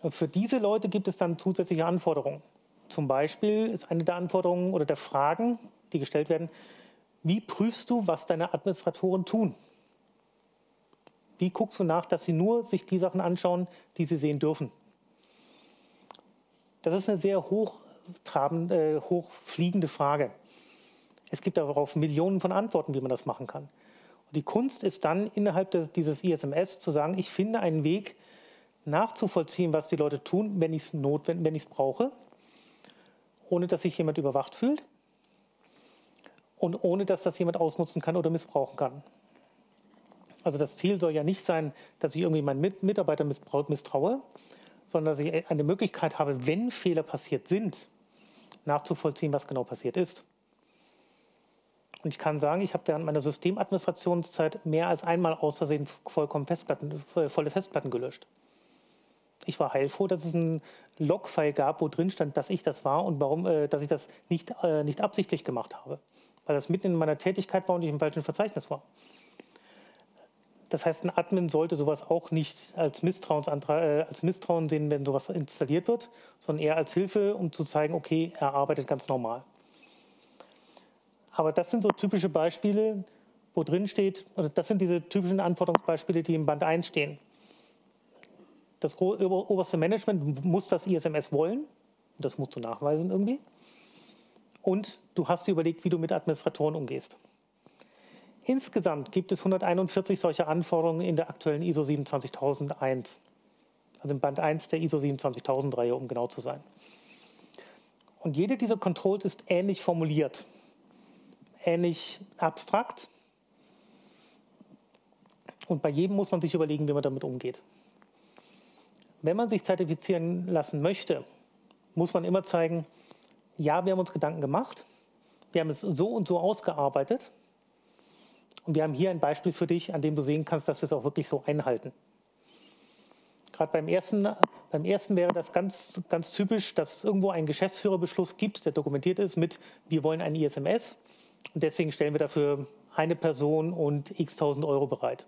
Und für diese Leute gibt es dann zusätzliche Anforderungen. Zum Beispiel ist eine der Anforderungen oder der Fragen, die gestellt werden, wie prüfst du, was deine Administratoren tun? Wie guckst du nach, dass sie nur sich die Sachen anschauen, die sie sehen dürfen? Das ist eine sehr hochtrabende, äh, hochfliegende Frage. Es gibt darauf Millionen von Antworten, wie man das machen kann. Und die Kunst ist dann innerhalb des, dieses ISMS zu sagen, ich finde einen Weg, nachzuvollziehen, was die Leute tun, wenn ich es notwendig, wenn ich es brauche ohne dass sich jemand überwacht fühlt und ohne dass das jemand ausnutzen kann oder missbrauchen kann. Also das Ziel soll ja nicht sein, dass ich irgendwie meinen Mitarbeiter misstraue, sondern dass ich eine Möglichkeit habe, wenn Fehler passiert sind, nachzuvollziehen, was genau passiert ist. Und ich kann sagen, ich habe während meiner Systemadministrationszeit mehr als einmal aus Versehen vollkommen Festplatten, volle Festplatten gelöscht ich war heilfroh, dass es einen Logfile gab, wo drin stand, dass ich das war und warum, äh, dass ich das nicht, äh, nicht absichtlich gemacht habe. Weil das mitten in meiner Tätigkeit war und ich im falschen Verzeichnis war. Das heißt, ein Admin sollte sowas auch nicht als, Misstrauensantrag, äh, als Misstrauen sehen, wenn sowas installiert wird, sondern eher als Hilfe, um zu zeigen, okay, er arbeitet ganz normal. Aber das sind so typische Beispiele, wo drin steht, oder das sind diese typischen Anforderungsbeispiele, die im Band 1 stehen. Das oberste Management muss das ISMS wollen, das musst du nachweisen irgendwie. Und du hast dir überlegt, wie du mit Administratoren umgehst. Insgesamt gibt es 141 solcher Anforderungen in der aktuellen ISO 27001, also im Band 1 der ISO 27000 Reihe, um genau zu sein. Und jede dieser Controls ist ähnlich formuliert, ähnlich abstrakt. Und bei jedem muss man sich überlegen, wie man damit umgeht. Wenn man sich zertifizieren lassen möchte, muss man immer zeigen, ja, wir haben uns Gedanken gemacht, wir haben es so und so ausgearbeitet und wir haben hier ein Beispiel für dich, an dem du sehen kannst, dass wir es auch wirklich so einhalten. Gerade beim ersten, beim ersten wäre das ganz, ganz typisch, dass es irgendwo einen Geschäftsführerbeschluss gibt, der dokumentiert ist mit, wir wollen ein ISMS und deswegen stellen wir dafür eine Person und x tausend Euro bereit.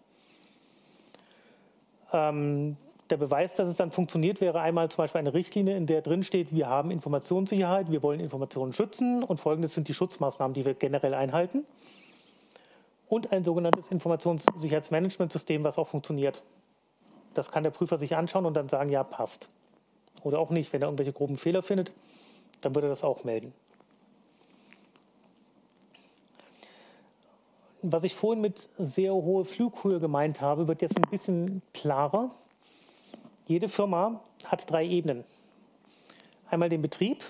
Ähm, der Beweis, dass es dann funktioniert, wäre einmal zum Beispiel eine Richtlinie, in der drin steht, wir haben Informationssicherheit, wir wollen Informationen schützen und folgendes sind die Schutzmaßnahmen, die wir generell einhalten. Und ein sogenanntes Informationssicherheitsmanagementsystem, was auch funktioniert. Das kann der Prüfer sich anschauen und dann sagen, ja, passt. Oder auch nicht, wenn er irgendwelche groben Fehler findet, dann würde er das auch melden. Was ich vorhin mit sehr hohe Flughöhe gemeint habe, wird jetzt ein bisschen klarer. Jede Firma hat drei Ebenen. Einmal den Betrieb,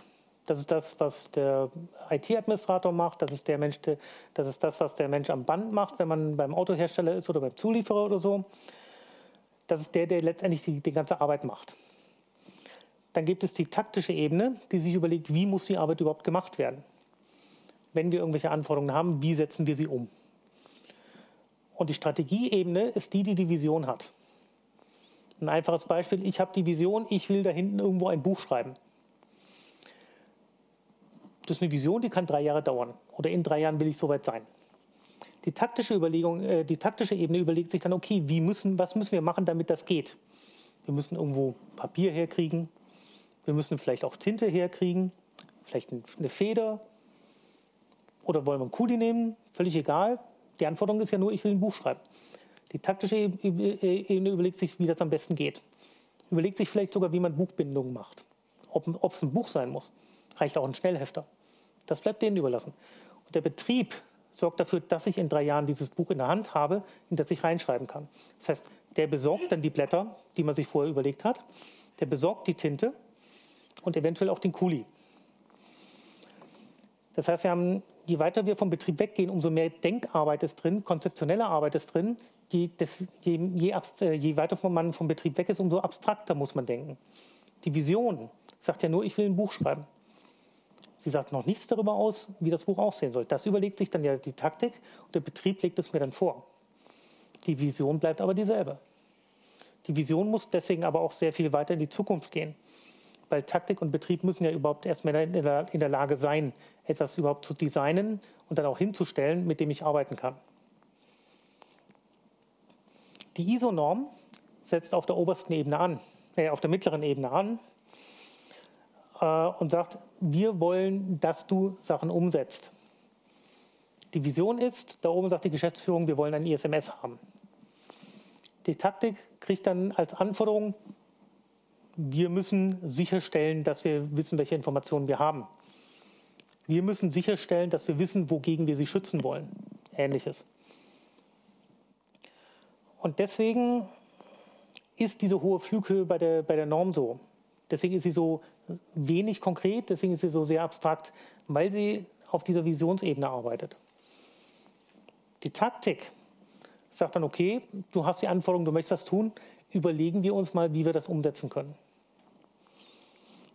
das ist das, was der IT-Administrator macht, das ist, der Mensch, das ist das, was der Mensch am Band macht, wenn man beim Autohersteller ist oder beim Zulieferer oder so. Das ist der, der letztendlich die, die ganze Arbeit macht. Dann gibt es die taktische Ebene, die sich überlegt, wie muss die Arbeit überhaupt gemacht werden. Wenn wir irgendwelche Anforderungen haben, wie setzen wir sie um? Und die Strategieebene ist die, die die Vision hat. Ein einfaches Beispiel, ich habe die Vision, ich will da hinten irgendwo ein Buch schreiben. Das ist eine Vision, die kann drei Jahre dauern. Oder in drei Jahren will ich soweit sein. Die taktische, Überlegung, äh, die taktische Ebene überlegt sich dann, okay, wie müssen, was müssen wir machen, damit das geht? Wir müssen irgendwo Papier herkriegen, wir müssen vielleicht auch Tinte herkriegen, vielleicht eine Feder oder wollen wir einen Kuli nehmen, völlig egal. Die Anforderung ist ja nur, ich will ein Buch schreiben. Die taktische Ebene überlegt sich, wie das am besten geht. Überlegt sich vielleicht sogar, wie man Buchbindungen macht. Ob es ein Buch sein muss. Reicht auch ein Schnellhefter. Das bleibt denen überlassen. Und der Betrieb sorgt dafür, dass ich in drei Jahren dieses Buch in der Hand habe, in das ich reinschreiben kann. Das heißt, der besorgt dann die Blätter, die man sich vorher überlegt hat. Der besorgt die Tinte und eventuell auch den Kuli. Das heißt, wir haben, je weiter wir vom Betrieb weggehen, umso mehr Denkarbeit ist drin, konzeptionelle Arbeit ist drin, je, das, je, je, äh, je weiter man vom Betrieb weg ist, umso abstrakter muss man denken. Die Vision sagt ja nur, ich will ein Buch schreiben. Sie sagt noch nichts darüber aus, wie das Buch aussehen soll. Das überlegt sich dann ja die Taktik und der Betrieb legt es mir dann vor. Die Vision bleibt aber dieselbe. Die Vision muss deswegen aber auch sehr viel weiter in die Zukunft gehen. Weil Taktik und Betrieb müssen ja überhaupt erstmal in der, in der Lage sein, etwas überhaupt zu designen und dann auch hinzustellen, mit dem ich arbeiten kann. Die ISO-Norm setzt auf der obersten Ebene an, äh, auf der mittleren Ebene an äh, und sagt, wir wollen, dass du Sachen umsetzt. Die Vision ist, da oben sagt die Geschäftsführung, wir wollen ein ISMS haben. Die Taktik kriegt dann als Anforderung, wir müssen sicherstellen, dass wir wissen, welche Informationen wir haben. Wir müssen sicherstellen, dass wir wissen, wogegen wir sie schützen wollen. Ähnliches. Und deswegen ist diese hohe Flughöhe bei der, bei der Norm so. Deswegen ist sie so wenig konkret, deswegen ist sie so sehr abstrakt, weil sie auf dieser Visionsebene arbeitet. Die Taktik sagt dann, okay, du hast die Anforderung, du möchtest das tun, überlegen wir uns mal, wie wir das umsetzen können.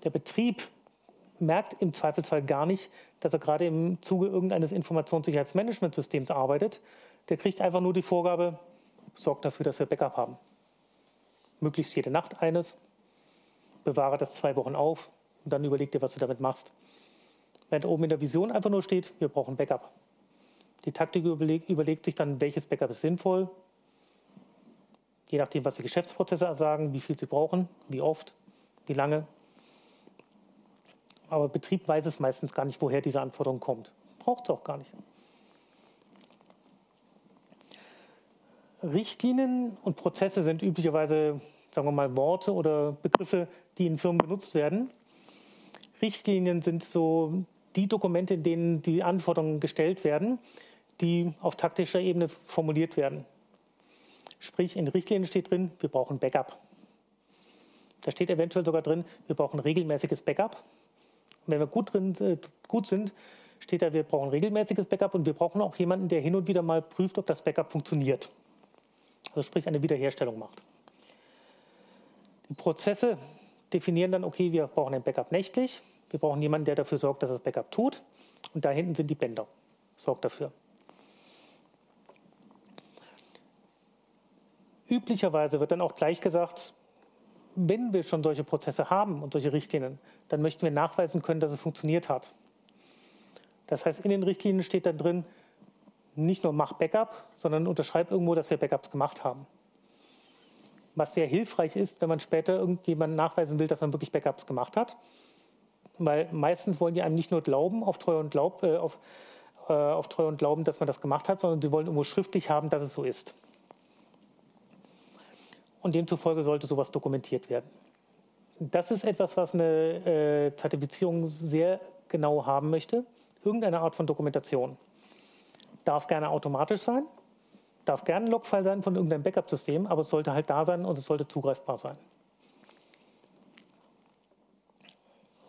Der Betrieb merkt im Zweifelsfall gar nicht, dass er gerade im Zuge irgendeines Informationssicherheitsmanagementsystems arbeitet. Der kriegt einfach nur die Vorgabe, sorgt dafür, dass wir Backup haben. Möglichst jede Nacht eines, bewahre das zwei Wochen auf und dann überleg dir, was du damit machst. Wenn oben in der Vision einfach nur steht, wir brauchen Backup. Die Taktik überlegt, überlegt sich dann, welches Backup ist sinnvoll, je nachdem, was die Geschäftsprozesse sagen, wie viel sie brauchen, wie oft, wie lange. Aber Betrieb weiß es meistens gar nicht, woher diese Anforderung kommt. Braucht es auch gar nicht. Richtlinien und Prozesse sind üblicherweise, sagen wir mal, Worte oder Begriffe, die in Firmen benutzt werden. Richtlinien sind so die Dokumente, in denen die Anforderungen gestellt werden, die auf taktischer Ebene formuliert werden. Sprich, in Richtlinien steht drin, wir brauchen Backup. Da steht eventuell sogar drin, wir brauchen regelmäßiges Backup. Wenn wir gut, drin, äh, gut sind, steht da, wir brauchen regelmäßiges Backup und wir brauchen auch jemanden, der hin und wieder mal prüft, ob das Backup funktioniert. Also sprich eine Wiederherstellung macht. Die Prozesse definieren dann, okay, wir brauchen ein Backup nächtlich, wir brauchen jemanden, der dafür sorgt, dass das Backup tut und da hinten sind die Bänder, sorgt dafür. Üblicherweise wird dann auch gleich gesagt, wenn wir schon solche Prozesse haben und solche Richtlinien, dann möchten wir nachweisen können, dass es funktioniert hat. Das heißt, in den Richtlinien steht dann drin, nicht nur mach Backup, sondern unterschreib irgendwo, dass wir Backups gemacht haben. Was sehr hilfreich ist, wenn man später irgendjemanden nachweisen will, dass man wirklich Backups gemacht hat. Weil meistens wollen die einem nicht nur glauben, auf Treu und, Glaub, äh, auf, äh, auf Treu und Glauben, dass man das gemacht hat, sondern sie wollen irgendwo schriftlich haben, dass es so ist. Und demzufolge sollte sowas dokumentiert werden. Das ist etwas, was eine äh, Zertifizierung sehr genau haben möchte irgendeine Art von Dokumentation. Darf gerne automatisch sein, darf gerne ein Logfile sein von irgendeinem Backup-System, aber es sollte halt da sein und es sollte zugreifbar sein.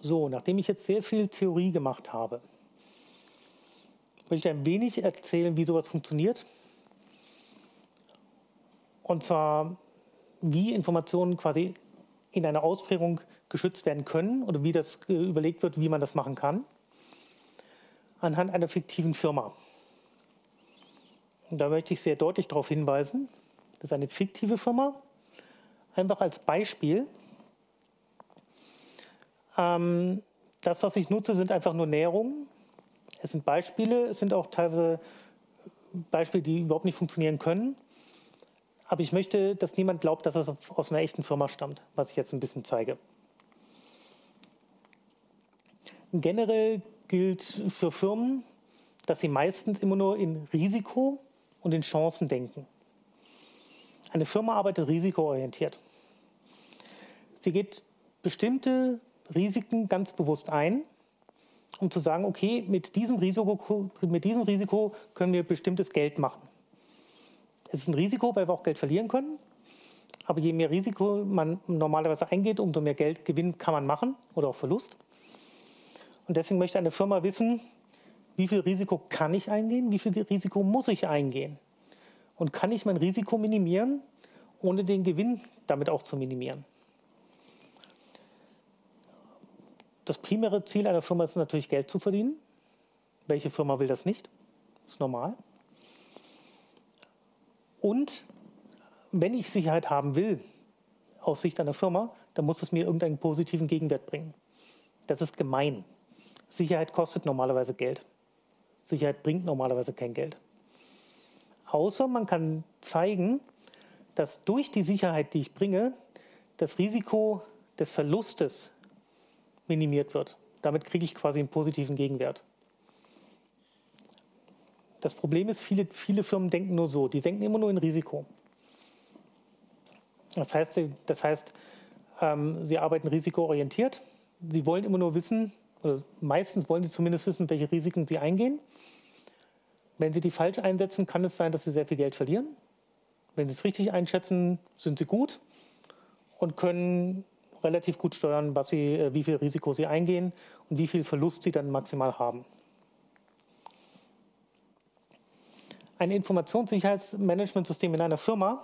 So, nachdem ich jetzt sehr viel Theorie gemacht habe, will ich ein wenig erzählen, wie sowas funktioniert. Und zwar, wie Informationen quasi in einer Ausprägung geschützt werden können oder wie das äh, überlegt wird, wie man das machen kann anhand einer fiktiven Firma. Und da möchte ich sehr deutlich darauf hinweisen, das ist eine fiktive Firma, einfach als Beispiel. Ähm, das, was ich nutze, sind einfach nur Näherungen. Es sind Beispiele, es sind auch teilweise Beispiele, die überhaupt nicht funktionieren können. Aber ich möchte, dass niemand glaubt, dass es aus einer echten Firma stammt, was ich jetzt ein bisschen zeige. Generell gilt für Firmen, dass sie meistens immer nur in Risiko und in Chancen denken. Eine Firma arbeitet risikoorientiert. Sie geht bestimmte Risiken ganz bewusst ein, um zu sagen, okay, mit diesem Risiko, mit diesem Risiko können wir bestimmtes Geld machen. Es ist ein Risiko, weil wir auch Geld verlieren können. Aber je mehr Risiko man normalerweise eingeht, umso mehr Geld Gewinn kann man machen oder auch Verlust. Und deswegen möchte eine Firma wissen, wie viel Risiko kann ich eingehen, wie viel Risiko muss ich eingehen. Und kann ich mein Risiko minimieren, ohne den Gewinn damit auch zu minimieren. Das primäre Ziel einer Firma ist natürlich Geld zu verdienen. Welche Firma will das nicht? Das ist normal. Und wenn ich Sicherheit haben will, aus Sicht einer Firma, dann muss es mir irgendeinen positiven Gegenwert bringen. Das ist gemein. Sicherheit kostet normalerweise Geld. Sicherheit bringt normalerweise kein Geld. Außer man kann zeigen, dass durch die Sicherheit, die ich bringe, das Risiko des Verlustes minimiert wird. Damit kriege ich quasi einen positiven Gegenwert. Das Problem ist, viele, viele Firmen denken nur so. Die denken immer nur in Risiko. Das heißt, das heißt ähm, sie arbeiten risikoorientiert. Sie wollen immer nur wissen, oder meistens wollen sie zumindest wissen, welche Risiken sie eingehen. Wenn sie die falsch einsetzen, kann es sein, dass sie sehr viel Geld verlieren. Wenn sie es richtig einschätzen, sind sie gut und können relativ gut steuern, was sie, äh, wie viel Risiko sie eingehen und wie viel Verlust sie dann maximal haben. Ein Informationssicherheitsmanagementsystem in einer Firma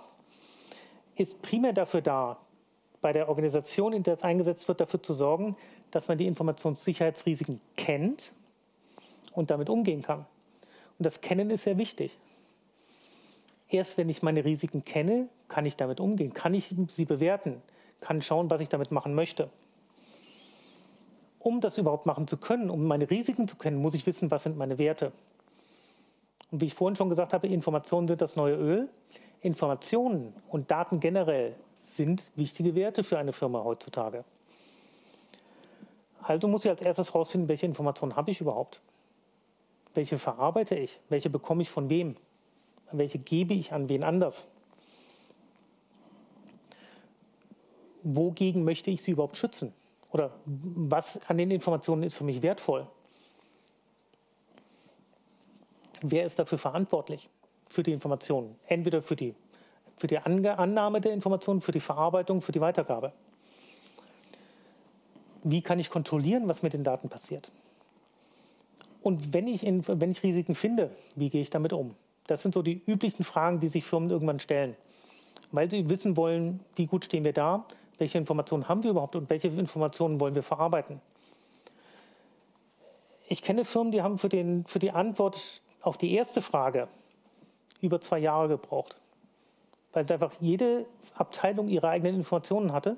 ist primär dafür da, bei der Organisation, in der es eingesetzt wird, dafür zu sorgen, dass man die Informationssicherheitsrisiken kennt und damit umgehen kann. Und das Kennen ist sehr wichtig. Erst wenn ich meine Risiken kenne, kann ich damit umgehen, kann ich sie bewerten, kann schauen, was ich damit machen möchte. Um das überhaupt machen zu können, um meine Risiken zu kennen, muss ich wissen, was sind meine Werte. Und wie ich vorhin schon gesagt habe, Informationen sind das neue Öl. Informationen und Daten generell sind wichtige Werte für eine Firma heutzutage. Also muss ich als erstes herausfinden, welche Informationen habe ich überhaupt? Welche verarbeite ich? Welche bekomme ich von wem? Welche gebe ich an wen anders? Wogegen möchte ich sie überhaupt schützen? Oder was an den Informationen ist für mich wertvoll? Wer ist dafür verantwortlich für die Informationen? Entweder für die, für die Annahme der Informationen, für die Verarbeitung, für die Weitergabe. Wie kann ich kontrollieren, was mit den Daten passiert? Und wenn ich, in, wenn ich Risiken finde, wie gehe ich damit um? Das sind so die üblichen Fragen, die sich Firmen irgendwann stellen, weil sie wissen wollen, wie gut stehen wir da, welche Informationen haben wir überhaupt und welche Informationen wollen wir verarbeiten. Ich kenne Firmen, die haben für, den, für die Antwort auf die erste Frage über zwei Jahre gebraucht, weil einfach jede Abteilung ihre eigenen Informationen hatte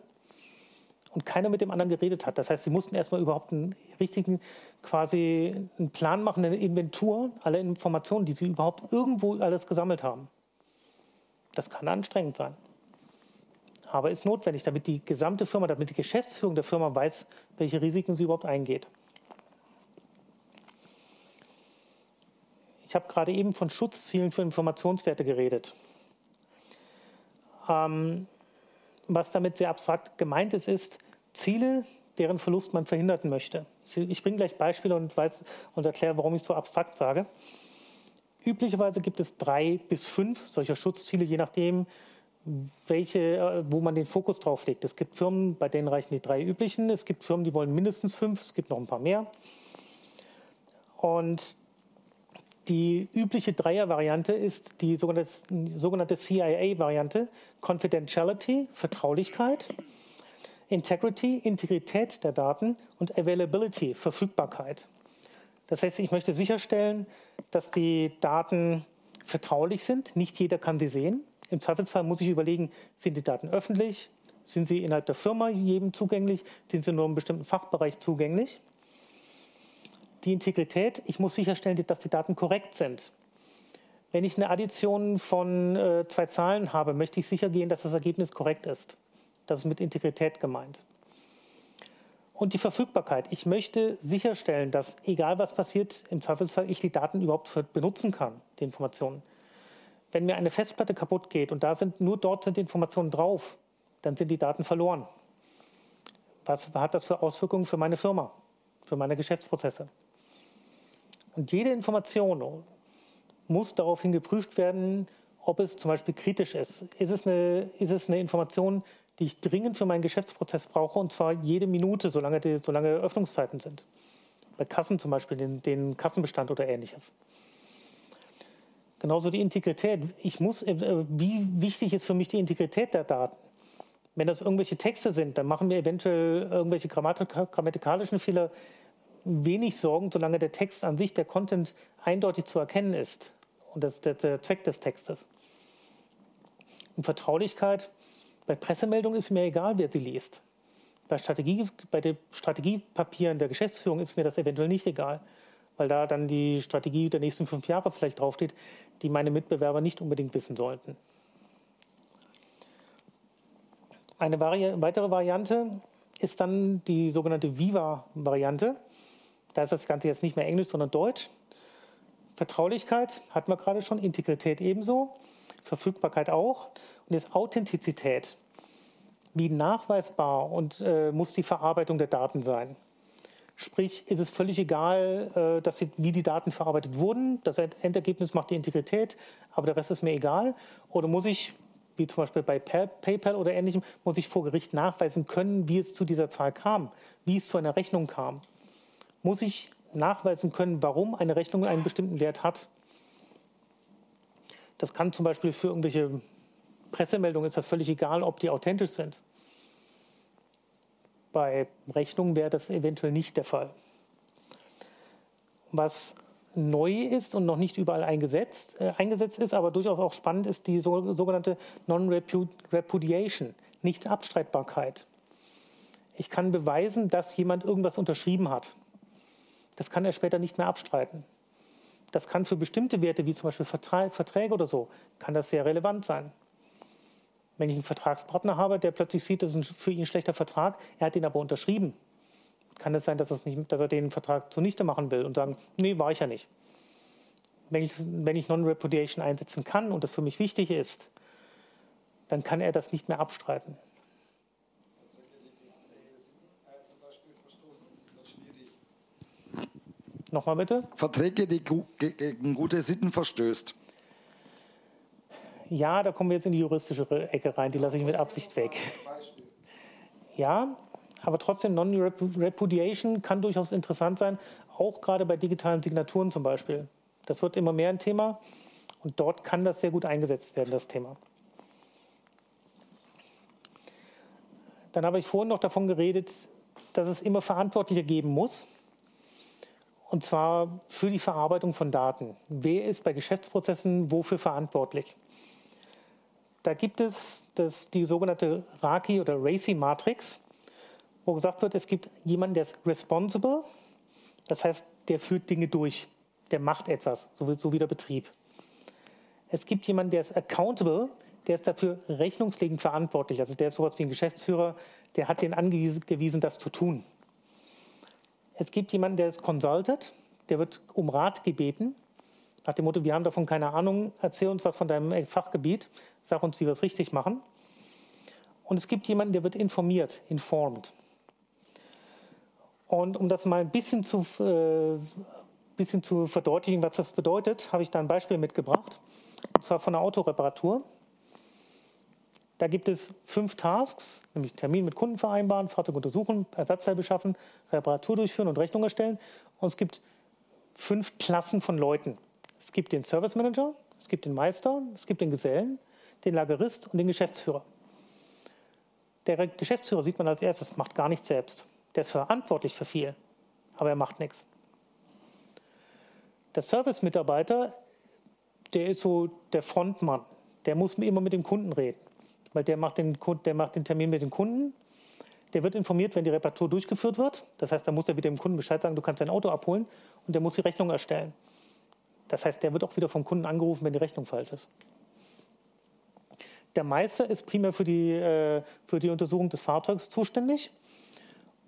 und keiner mit dem anderen geredet hat. Das heißt, sie mussten erstmal überhaupt einen richtigen, quasi einen Plan machen, eine Inventur aller Informationen, die sie überhaupt irgendwo alles gesammelt haben. Das kann anstrengend sein. Aber ist notwendig, damit die gesamte Firma, damit die Geschäftsführung der Firma weiß, welche Risiken sie überhaupt eingeht. Ich habe gerade eben von Schutzzielen für Informationswerte geredet. Ähm, was damit sehr abstrakt gemeint ist, ist Ziele, deren Verlust man verhindern möchte. Ich, ich bringe gleich Beispiele und, weiß, und erkläre, warum ich so abstrakt sage. Üblicherweise gibt es drei bis fünf solcher Schutzziele, je nachdem, welche, äh, wo man den Fokus drauf legt. Es gibt Firmen, bei denen reichen die drei üblichen. Es gibt Firmen, die wollen mindestens fünf. Es gibt noch ein paar mehr. Und die übliche Dreier-Variante ist die sogenannte, sogenannte CIA-Variante. Confidentiality, Vertraulichkeit. Integrity, Integrität der Daten und Availability, Verfügbarkeit. Das heißt, ich möchte sicherstellen, dass die Daten vertraulich sind. Nicht jeder kann sie sehen. Im Zweifelsfall muss ich überlegen, sind die Daten öffentlich? Sind sie innerhalb der Firma jedem zugänglich? Sind sie nur im bestimmten Fachbereich zugänglich? Die Integrität, ich muss sicherstellen, dass die Daten korrekt sind. Wenn ich eine Addition von äh, zwei Zahlen habe, möchte ich sicher gehen, dass das Ergebnis korrekt ist. Das ist mit Integrität gemeint. Und die Verfügbarkeit. Ich möchte sicherstellen, dass egal was passiert, im Zweifelsfall ich die Daten überhaupt benutzen kann, die Informationen. Wenn mir eine Festplatte kaputt geht und da sind nur dort sind Informationen drauf, dann sind die Daten verloren. Was hat das für Auswirkungen für meine Firma, für meine Geschäftsprozesse? Und jede Information muss daraufhin geprüft werden, ob es zum Beispiel kritisch ist. Ist es eine, ist es eine Information, die ich dringend für meinen Geschäftsprozess brauche, und zwar jede Minute, solange, die, solange Öffnungszeiten sind. Bei Kassen zum Beispiel, den, den Kassenbestand oder ähnliches. Genauso die Integrität. Ich muss, äh, wie wichtig ist für mich die Integrität der Daten? Wenn das irgendwelche Texte sind, dann machen wir eventuell irgendwelche grammatikalischen Fehler wenig Sorgen, solange der Text an sich, der Content eindeutig zu erkennen ist und das der, der Zweck des Textes. Und Vertraulichkeit, bei Pressemeldungen ist mir egal, wer sie liest. Bei, Strategie, bei den Strategiepapieren der Geschäftsführung ist mir das eventuell nicht egal, weil da dann die Strategie der nächsten fünf Jahre vielleicht draufsteht, die meine Mitbewerber nicht unbedingt wissen sollten. Eine Vari weitere Variante ist dann die sogenannte Viva-Variante. Da ist das Ganze jetzt nicht mehr Englisch, sondern Deutsch. Vertraulichkeit hatten wir gerade schon, Integrität ebenso, Verfügbarkeit auch und jetzt Authentizität. Wie nachweisbar und äh, muss die Verarbeitung der Daten sein? Sprich, ist es völlig egal, äh, dass sie, wie die Daten verarbeitet wurden. Das Endergebnis macht die Integrität, aber der Rest ist mir egal. Oder muss ich, wie zum Beispiel bei PayPal oder ähnlichem, muss ich vor Gericht nachweisen können, wie es zu dieser Zahl kam, wie es zu einer Rechnung kam? Muss ich nachweisen können, warum eine Rechnung einen bestimmten Wert hat? Das kann zum Beispiel für irgendwelche Pressemeldungen ist das völlig egal, ob die authentisch sind. Bei Rechnungen wäre das eventuell nicht der Fall. Was neu ist und noch nicht überall eingesetzt, äh, eingesetzt ist, aber durchaus auch spannend ist die so, sogenannte Non-Repudiation, Nicht-Abstreitbarkeit. Ich kann beweisen, dass jemand irgendwas unterschrieben hat. Das kann er später nicht mehr abstreiten. Das kann für bestimmte Werte, wie zum Beispiel Verträge oder so, kann das sehr relevant sein. Wenn ich einen Vertragspartner habe, der plötzlich sieht, das ist für ihn ein schlechter Vertrag, er hat ihn aber unterschrieben, kann es sein, dass, nicht, dass er den Vertrag zunichte machen will und sagen, nee, war ich ja nicht. Wenn ich, wenn ich Non-Repudiation einsetzen kann und das für mich wichtig ist, dann kann er das nicht mehr abstreiten. Nochmal bitte. Verträge, die gegen gute Sitten verstößt. Ja, da kommen wir jetzt in die juristische Ecke rein, die lasse ich mit Absicht weg. Ja, aber trotzdem Non-Repudiation kann durchaus interessant sein, auch gerade bei digitalen Signaturen zum Beispiel. Das wird immer mehr ein Thema und dort kann das sehr gut eingesetzt werden, das Thema. Dann habe ich vorhin noch davon geredet, dass es immer Verantwortliche geben muss. Und zwar für die Verarbeitung von Daten. Wer ist bei Geschäftsprozessen wofür verantwortlich? Da gibt es das, die sogenannte RACI oder RACI-Matrix, wo gesagt wird, es gibt jemanden, der ist responsible, das heißt, der führt Dinge durch, der macht etwas, so wie, so wie der Betrieb. Es gibt jemanden, der ist accountable, der ist dafür rechnungslegend verantwortlich. Also der ist sowas wie ein Geschäftsführer, der hat den angewiesen, das zu tun. Es gibt jemanden, der ist consulted, der wird um Rat gebeten, nach dem Motto, wir haben davon keine Ahnung, erzähl uns was von deinem Fachgebiet, sag uns, wie wir es richtig machen. Und es gibt jemanden, der wird informiert, informed. Und um das mal ein bisschen zu, äh, bisschen zu verdeutlichen, was das bedeutet, habe ich da ein Beispiel mitgebracht. Und zwar von einer Autoreparatur. Da gibt es fünf Tasks, nämlich Termin mit Kunden vereinbaren, Fahrzeug untersuchen, Ersatzteil beschaffen, Reparatur durchführen und Rechnung erstellen. Und es gibt fünf Klassen von Leuten. Es gibt den Service Manager, es gibt den Meister, es gibt den Gesellen, den Lagerist und den Geschäftsführer. Der Geschäftsführer sieht man als erstes, macht gar nichts selbst. Der ist verantwortlich für viel, aber er macht nichts. Der Service-Mitarbeiter, der ist so der Frontmann. Der muss immer mit dem Kunden reden, weil der macht den, der macht den Termin mit dem Kunden. Der wird informiert, wenn die Reparatur durchgeführt wird. Das heißt, da muss er wieder dem Kunden Bescheid sagen, du kannst dein Auto abholen und der muss die Rechnung erstellen. Das heißt, der wird auch wieder vom Kunden angerufen, wenn die Rechnung falsch ist. Der Meister ist primär für die, äh, für die Untersuchung des Fahrzeugs zuständig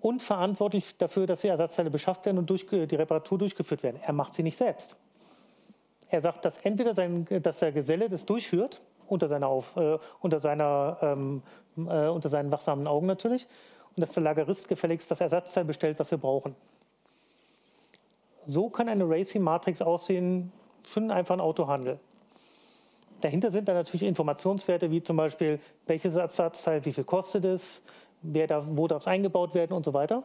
und verantwortlich dafür, dass die Ersatzteile beschafft werden und durch, die Reparatur durchgeführt werden. Er macht sie nicht selbst. Er sagt, dass entweder sein, dass der Geselle das durchführt, unter, seiner Auf, äh, unter, seiner, ähm, äh, unter seinen wachsamen Augen natürlich, und dass der Lagerist gefälligst das Ersatzteil bestellt, was wir brauchen. So kann eine Racing-Matrix aussehen für einen einfachen Autohandel. Dahinter sind dann natürlich Informationswerte, wie zum Beispiel, welches Ersatzteil, wie viel kostet es, wer da, wo darf es eingebaut werden und so weiter.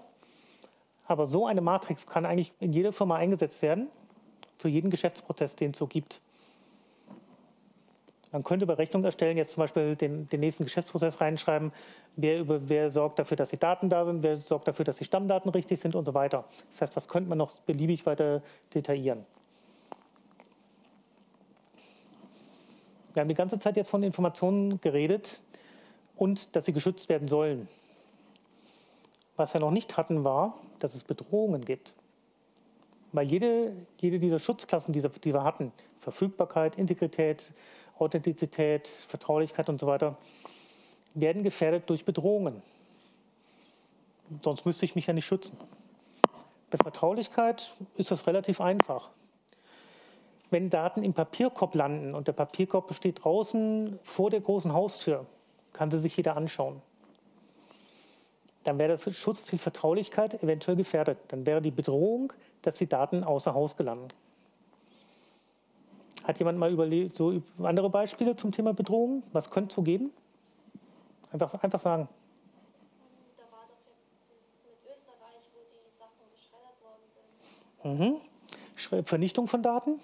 Aber so eine Matrix kann eigentlich in jeder Firma eingesetzt werden, für jeden Geschäftsprozess, den es so gibt. Man könnte bei Rechnung erstellen jetzt zum Beispiel den, den nächsten Geschäftsprozess reinschreiben, wer, wer sorgt dafür, dass die Daten da sind, wer sorgt dafür, dass die Stammdaten richtig sind und so weiter. Das heißt, das könnte man noch beliebig weiter detaillieren. Wir haben die ganze Zeit jetzt von Informationen geredet und dass sie geschützt werden sollen. Was wir noch nicht hatten, war, dass es Bedrohungen gibt. Weil jede, jede dieser Schutzklassen, die wir hatten, Verfügbarkeit, Integrität, Authentizität, Vertraulichkeit und so weiter, werden gefährdet durch Bedrohungen. Sonst müsste ich mich ja nicht schützen. Bei Vertraulichkeit ist das relativ einfach. Wenn Daten im Papierkorb landen und der Papierkorb steht draußen vor der großen Haustür, kann sie sich jeder anschauen dann wäre das Schutzziel Vertraulichkeit eventuell gefährdet. Dann wäre die Bedrohung, dass die Daten außer Haus gelangen. Hat jemand mal überlegt, so andere Beispiele zum Thema Bedrohung? Was könnte es so geben? Einfach, einfach sagen. Da war doch jetzt das mit Österreich, wo die Sachen geschreddert worden sind. Mhm. Vernichtung von Daten?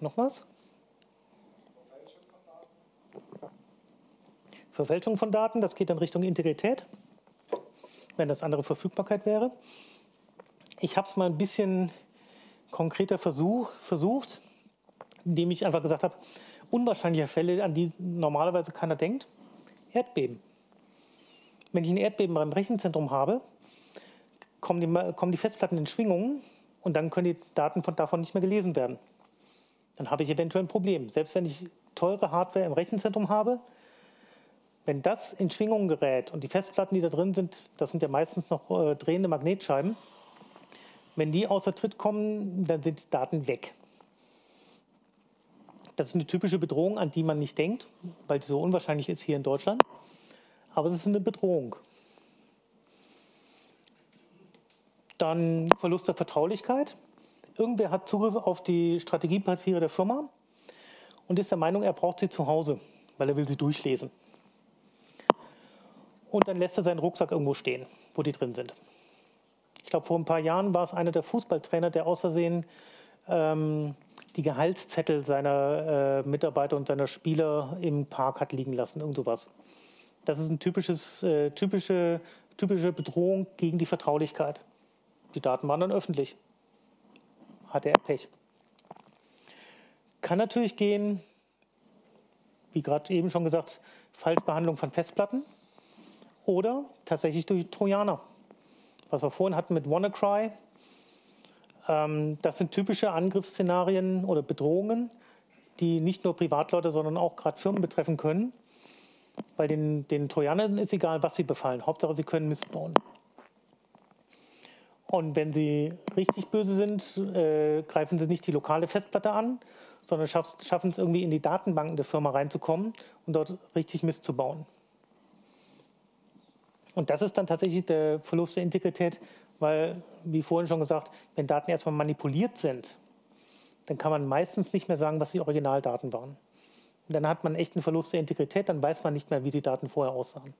Noch was? Verfälschung von Daten. Verfälschung von Daten, das geht dann Richtung Integrität wenn das andere Verfügbarkeit wäre. Ich habe es mal ein bisschen konkreter versuch, versucht, indem ich einfach gesagt habe, unwahrscheinliche Fälle, an die normalerweise keiner denkt. Erdbeben. Wenn ich ein Erdbeben beim Rechenzentrum habe, kommen die, kommen die Festplatten in Schwingungen und dann können die Daten von, davon nicht mehr gelesen werden. Dann habe ich eventuell ein Problem. Selbst wenn ich teure Hardware im Rechenzentrum habe, wenn das in Schwingungen gerät und die Festplatten, die da drin sind, das sind ja meistens noch äh, drehende Magnetscheiben, wenn die außer Tritt kommen, dann sind die Daten weg. Das ist eine typische Bedrohung, an die man nicht denkt, weil die so unwahrscheinlich ist hier in Deutschland. Aber es ist eine Bedrohung. Dann Verlust der Vertraulichkeit. Irgendwer hat Zugriff auf die Strategiepapiere der Firma und ist der Meinung, er braucht sie zu Hause, weil er will sie durchlesen. Und dann lässt er seinen Rucksack irgendwo stehen, wo die drin sind. Ich glaube, vor ein paar Jahren war es einer der Fußballtrainer, der aus Versehen ähm, die Gehaltszettel seiner äh, Mitarbeiter und seiner Spieler im Park hat liegen lassen, irgend sowas. Das ist eine äh, typische, typische Bedrohung gegen die Vertraulichkeit. Die Daten waren dann öffentlich. Hatte er Pech. Kann natürlich gehen, wie gerade eben schon gesagt, Falschbehandlung von Festplatten oder tatsächlich durch Trojaner. Was wir vorhin hatten mit WannaCry, das sind typische Angriffsszenarien oder Bedrohungen, die nicht nur Privatleute, sondern auch gerade Firmen betreffen können. Weil den, den Trojanern ist egal, was sie befallen. Hauptsache, sie können Mist bauen. Und wenn sie richtig böse sind, äh, greifen sie nicht die lokale Festplatte an, sondern schaffen es irgendwie in die Datenbanken der Firma reinzukommen und dort richtig Mist zu bauen. Und das ist dann tatsächlich der Verlust der Integrität, weil, wie vorhin schon gesagt, wenn Daten erstmal manipuliert sind, dann kann man meistens nicht mehr sagen, was die Originaldaten waren. Und dann hat man echt einen Verlust der Integrität, dann weiß man nicht mehr, wie die Daten vorher aussahen.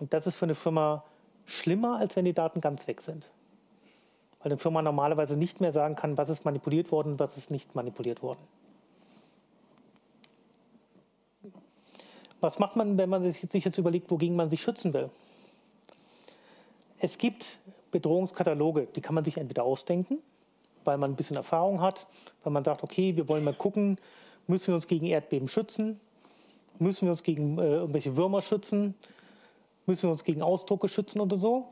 Und das ist für eine Firma schlimmer, als wenn die Daten ganz weg sind. Weil eine Firma normalerweise nicht mehr sagen kann, was ist manipuliert worden was ist nicht manipuliert worden. Was macht man, wenn man sich jetzt überlegt, wogegen man sich schützen will? Es gibt Bedrohungskataloge, die kann man sich entweder ausdenken, weil man ein bisschen Erfahrung hat, weil man sagt, okay, wir wollen mal gucken, müssen wir uns gegen Erdbeben schützen, müssen wir uns gegen äh, irgendwelche Würmer schützen, müssen wir uns gegen Ausdrucke schützen oder so.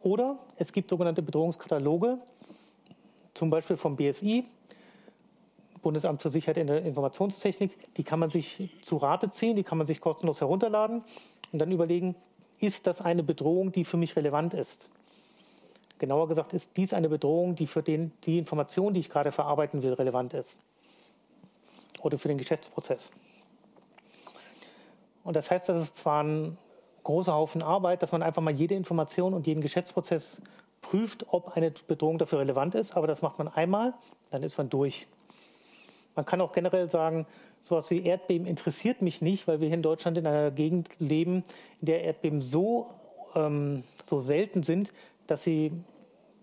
Oder es gibt sogenannte Bedrohungskataloge, zum Beispiel vom BSI, Bundesamt für Sicherheit in der Informationstechnik. Die kann man sich zu Rate ziehen, die kann man sich kostenlos herunterladen und dann überlegen, ist das eine Bedrohung, die für mich relevant ist? Genauer gesagt, ist dies eine Bedrohung, die für den, die Information, die ich gerade verarbeiten will, relevant ist? Oder für den Geschäftsprozess? Und das heißt, das ist zwar ein großer Haufen Arbeit, dass man einfach mal jede Information und jeden Geschäftsprozess prüft, ob eine Bedrohung dafür relevant ist, aber das macht man einmal, dann ist man durch. Man kann auch generell sagen, sowas wie Erdbeben interessiert mich nicht, weil wir hier in Deutschland in einer Gegend leben, in der Erdbeben so, ähm, so selten sind, dass, sie,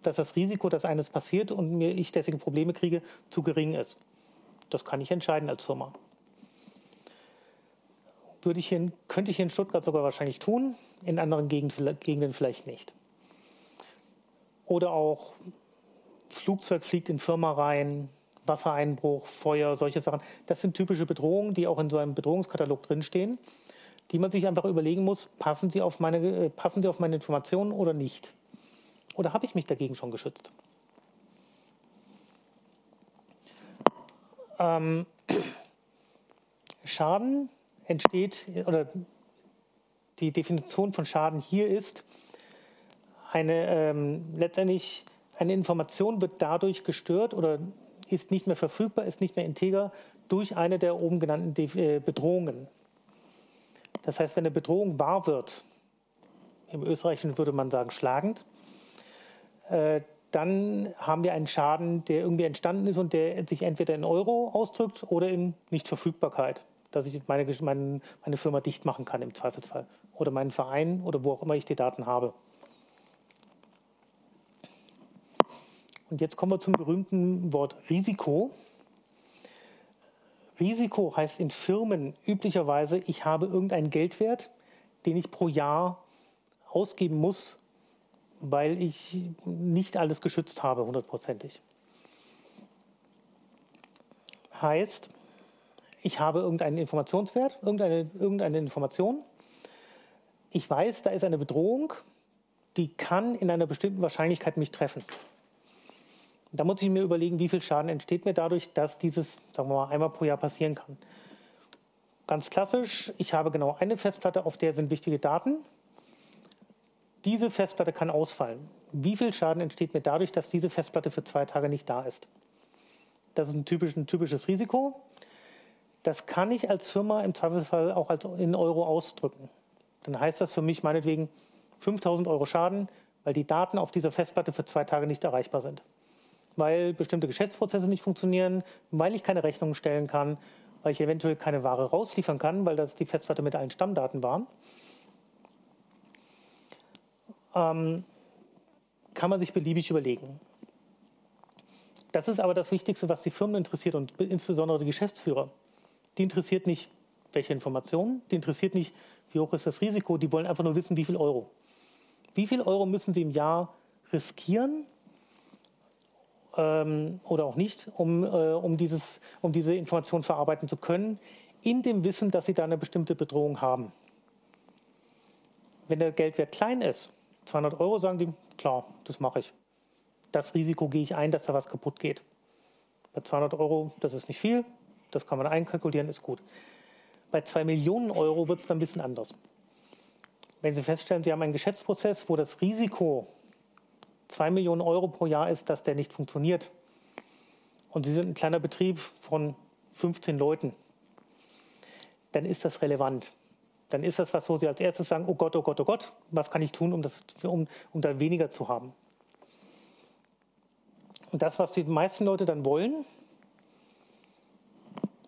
dass das Risiko, dass eines passiert und mir ich deswegen Probleme kriege, zu gering ist. Das kann ich entscheiden als Firma. Würde ich hier, könnte ich hier in Stuttgart sogar wahrscheinlich tun, in anderen Gegenden vielleicht nicht. Oder auch Flugzeug fliegt in Firma rein, Wassereinbruch, Feuer, solche Sachen. Das sind typische Bedrohungen, die auch in so einem Bedrohungskatalog drinstehen, die man sich einfach überlegen muss, passen sie auf meine, äh, passen sie auf meine Informationen oder nicht? Oder habe ich mich dagegen schon geschützt? Ähm, Schaden entsteht, oder die Definition von Schaden hier ist, eine, ähm, letztendlich eine Information wird dadurch gestört oder ist nicht mehr verfügbar, ist nicht mehr integer durch eine der oben genannten äh, Bedrohungen. Das heißt, wenn eine Bedrohung wahr wird, im Österreichischen würde man sagen schlagend, äh, dann haben wir einen Schaden, der irgendwie entstanden ist und der sich entweder in Euro ausdrückt oder in Nichtverfügbarkeit, dass ich meine, meine Firma dicht machen kann im Zweifelsfall oder meinen Verein oder wo auch immer ich die Daten habe. Und jetzt kommen wir zum berühmten Wort Risiko. Risiko heißt in Firmen üblicherweise, ich habe irgendeinen Geldwert, den ich pro Jahr ausgeben muss, weil ich nicht alles geschützt habe, hundertprozentig. Heißt, ich habe irgendeinen Informationswert, irgendeine, irgendeine Information. Ich weiß, da ist eine Bedrohung, die kann in einer bestimmten Wahrscheinlichkeit mich treffen. Da muss ich mir überlegen, wie viel Schaden entsteht mir dadurch, dass dieses, sagen wir mal, einmal pro Jahr passieren kann. Ganz klassisch, ich habe genau eine Festplatte, auf der sind wichtige Daten. Diese Festplatte kann ausfallen. Wie viel Schaden entsteht mir dadurch, dass diese Festplatte für zwei Tage nicht da ist? Das ist ein, typisch, ein typisches Risiko. Das kann ich als Firma im Zweifelsfall auch als in Euro ausdrücken. Dann heißt das für mich meinetwegen 5000 Euro Schaden, weil die Daten auf dieser Festplatte für zwei Tage nicht erreichbar sind. Weil bestimmte Geschäftsprozesse nicht funktionieren, weil ich keine Rechnungen stellen kann, weil ich eventuell keine Ware rausliefern kann, weil das die Festplatte mit allen Stammdaten war. Ähm, kann man sich beliebig überlegen. Das ist aber das Wichtigste, was die Firmen interessiert und insbesondere die Geschäftsführer. Die interessiert nicht, welche Informationen, die interessiert nicht, wie hoch ist das Risiko, die wollen einfach nur wissen, wie viel Euro. Wie viel Euro müssen sie im Jahr riskieren ähm, oder auch nicht, um, äh, um, dieses, um diese Information verarbeiten zu können, in dem Wissen, dass sie da eine bestimmte Bedrohung haben. Wenn der Geldwert klein ist, 200 Euro, sagen die, klar, das mache ich das Risiko gehe ich ein, dass da was kaputt geht. Bei 200 Euro, das ist nicht viel, das kann man einkalkulieren, ist gut. Bei 2 Millionen Euro wird es dann ein bisschen anders. Wenn Sie feststellen, Sie haben einen Geschäftsprozess, wo das Risiko 2 Millionen Euro pro Jahr ist, dass der nicht funktioniert, und Sie sind ein kleiner Betrieb von 15 Leuten, dann ist das relevant. Dann ist das was, wo Sie als erstes sagen, oh Gott, oh Gott, oh Gott, was kann ich tun, um, das, um, um da weniger zu haben. Und das, was die meisten Leute dann wollen,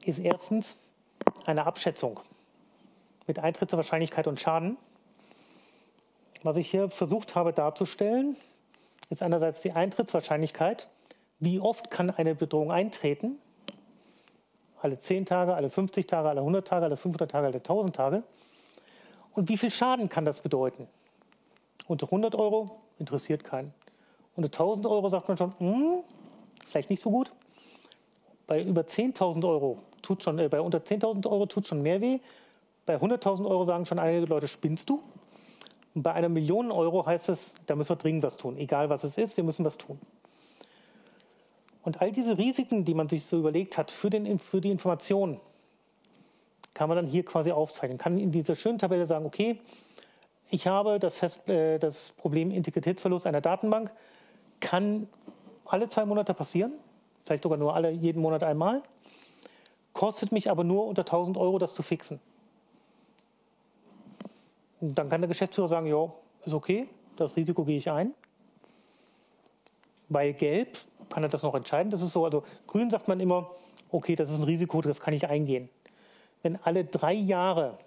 ist erstens eine Abschätzung mit Eintrittswahrscheinlichkeit und Schaden. Was ich hier versucht habe darzustellen, ist einerseits die Eintrittswahrscheinlichkeit. Wie oft kann eine Bedrohung eintreten? Alle 10 Tage, alle 50 Tage, alle 100 Tage, alle 500 Tage, alle 1000 Tage. Und wie viel Schaden kann das bedeuten? Unter 100 Euro interessiert keinen. Unter 1000 Euro sagt man schon, hm, vielleicht nicht so gut. Bei über 10.000 Euro tut schon, äh, bei unter 10.000 Euro tut schon mehr weh. Bei 100.000 Euro sagen schon einige Leute, spinnst du? Und bei einer Million Euro heißt es, da müssen wir dringend was tun. Egal was es ist, wir müssen was tun. Und all diese Risiken, die man sich so überlegt hat für, den, für die Information, kann man dann hier quasi aufzeichnen. Kann in dieser schönen Tabelle sagen, okay, ich habe das, Fest, äh, das Problem Integritätsverlust einer Datenbank kann alle zwei Monate passieren, vielleicht sogar nur alle, jeden Monat einmal, kostet mich aber nur unter 1000 Euro, das zu fixen. Dann kann der Geschäftsführer sagen, ja, ist okay, das Risiko gehe ich ein. Bei Gelb kann er das noch entscheiden. Das ist so, also Grün sagt man immer, okay, das ist ein Risiko, das kann ich eingehen. Wenn alle drei Jahre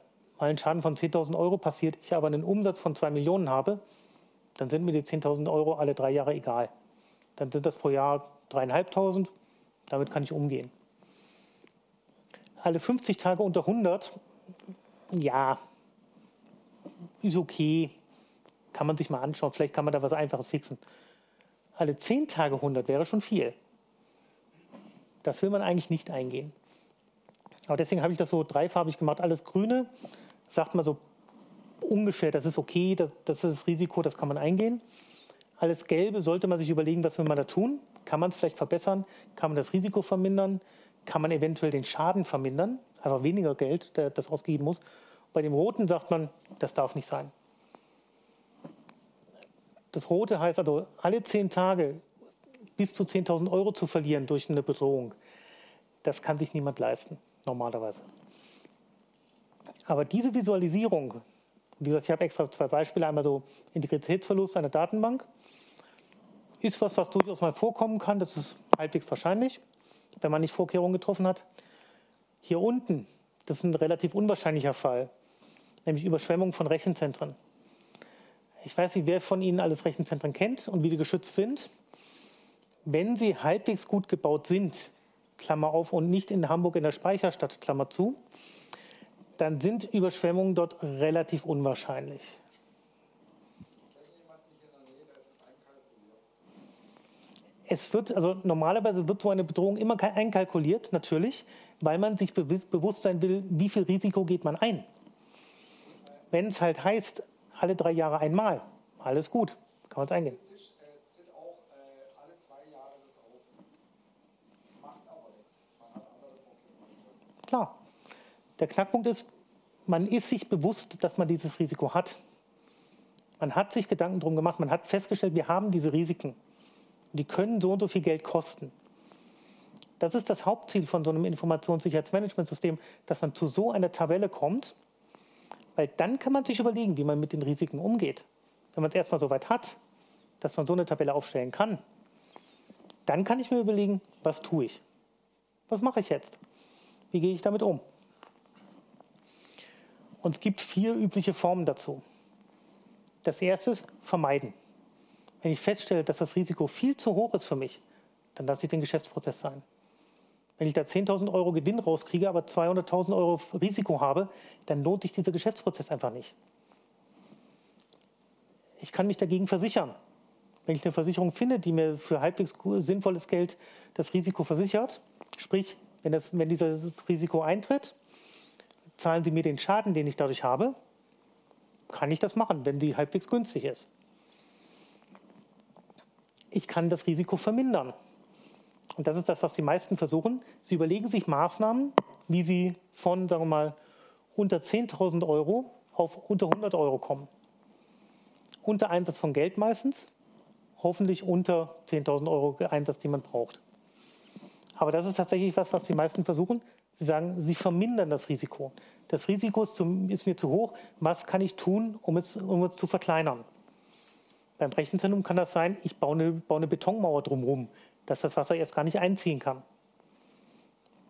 mal ein Schaden von 10.000 Euro passiert, ich aber einen Umsatz von 2 Millionen habe, dann sind mir die 10.000 Euro alle drei Jahre egal. Dann sind das pro Jahr dreieinhalbtausend, damit kann ich umgehen. Alle 50 Tage unter 100, ja, ist okay, kann man sich mal anschauen, vielleicht kann man da was Einfaches fixen. Alle 10 Tage 100 wäre schon viel. Das will man eigentlich nicht eingehen. Aber deswegen habe ich das so dreifarbig gemacht. Alles Grüne sagt man so ungefähr, das ist okay, das, das ist das Risiko, das kann man eingehen. Alles Gelbe sollte man sich überlegen, was will man da tun? Kann man es vielleicht verbessern? Kann man das Risiko vermindern? Kann man eventuell den Schaden vermindern? Einfach weniger Geld, das ausgegeben muss. Bei dem Roten sagt man, das darf nicht sein. Das Rote heißt also, alle zehn Tage bis zu 10.000 Euro zu verlieren durch eine Bedrohung, das kann sich niemand leisten, normalerweise. Aber diese Visualisierung wie gesagt, ich habe extra zwei Beispiele. Einmal so Integritätsverlust einer Datenbank. Ist was, was durchaus mal vorkommen kann. Das ist halbwegs wahrscheinlich, wenn man nicht Vorkehrungen getroffen hat. Hier unten, das ist ein relativ unwahrscheinlicher Fall, nämlich Überschwemmung von Rechenzentren. Ich weiß nicht, wer von Ihnen alles Rechenzentren kennt und wie die geschützt sind. Wenn sie halbwegs gut gebaut sind, Klammer auf, und nicht in Hamburg in der Speicherstadt, Klammer zu, dann sind Überschwemmungen dort relativ unwahrscheinlich. Es wird, also normalerweise wird so eine Bedrohung immer einkalkuliert, natürlich, weil man sich be bewusst sein will, wie viel Risiko geht man ein. Wenn es halt heißt, alle drei Jahre einmal, alles gut, kann man es eingehen. Klar. Der Knackpunkt ist, man ist sich bewusst, dass man dieses Risiko hat. Man hat sich Gedanken drum gemacht, man hat festgestellt, wir haben diese Risiken. Die können so und so viel Geld kosten. Das ist das Hauptziel von so einem Informationssicherheitsmanagementsystem, dass man zu so einer Tabelle kommt, weil dann kann man sich überlegen, wie man mit den Risiken umgeht. Wenn man es erstmal so weit hat, dass man so eine Tabelle aufstellen kann, dann kann ich mir überlegen, was tue ich? Was mache ich jetzt? Wie gehe ich damit um? Und es gibt vier übliche Formen dazu. Das erste ist vermeiden. Wenn ich feststelle, dass das Risiko viel zu hoch ist für mich, dann lasse ich den Geschäftsprozess sein. Wenn ich da 10.000 Euro Gewinn rauskriege, aber 200.000 Euro Risiko habe, dann lohnt sich dieser Geschäftsprozess einfach nicht. Ich kann mich dagegen versichern. Wenn ich eine Versicherung finde, die mir für halbwegs sinnvolles Geld das Risiko versichert, sprich, wenn, das, wenn dieses Risiko eintritt, zahlen Sie mir den Schaden, den ich dadurch habe, kann ich das machen, wenn die halbwegs günstig ist. Ich kann das Risiko vermindern. Und das ist das, was die meisten versuchen. Sie überlegen sich Maßnahmen, wie sie von, sagen wir mal, unter 10.000 Euro auf unter 100 Euro kommen. Unter Einsatz von Geld meistens, hoffentlich unter 10.000 Euro Einsatz, die man braucht. Aber das ist tatsächlich was, was die meisten versuchen. Sie sagen, sie vermindern das Risiko. Das Risiko ist, zu, ist mir zu hoch. Was kann ich tun, um es, um es zu verkleinern? Beim Rechenzentrum kann das sein, ich baue eine, baue eine Betonmauer drumherum, dass das Wasser erst gar nicht einziehen kann.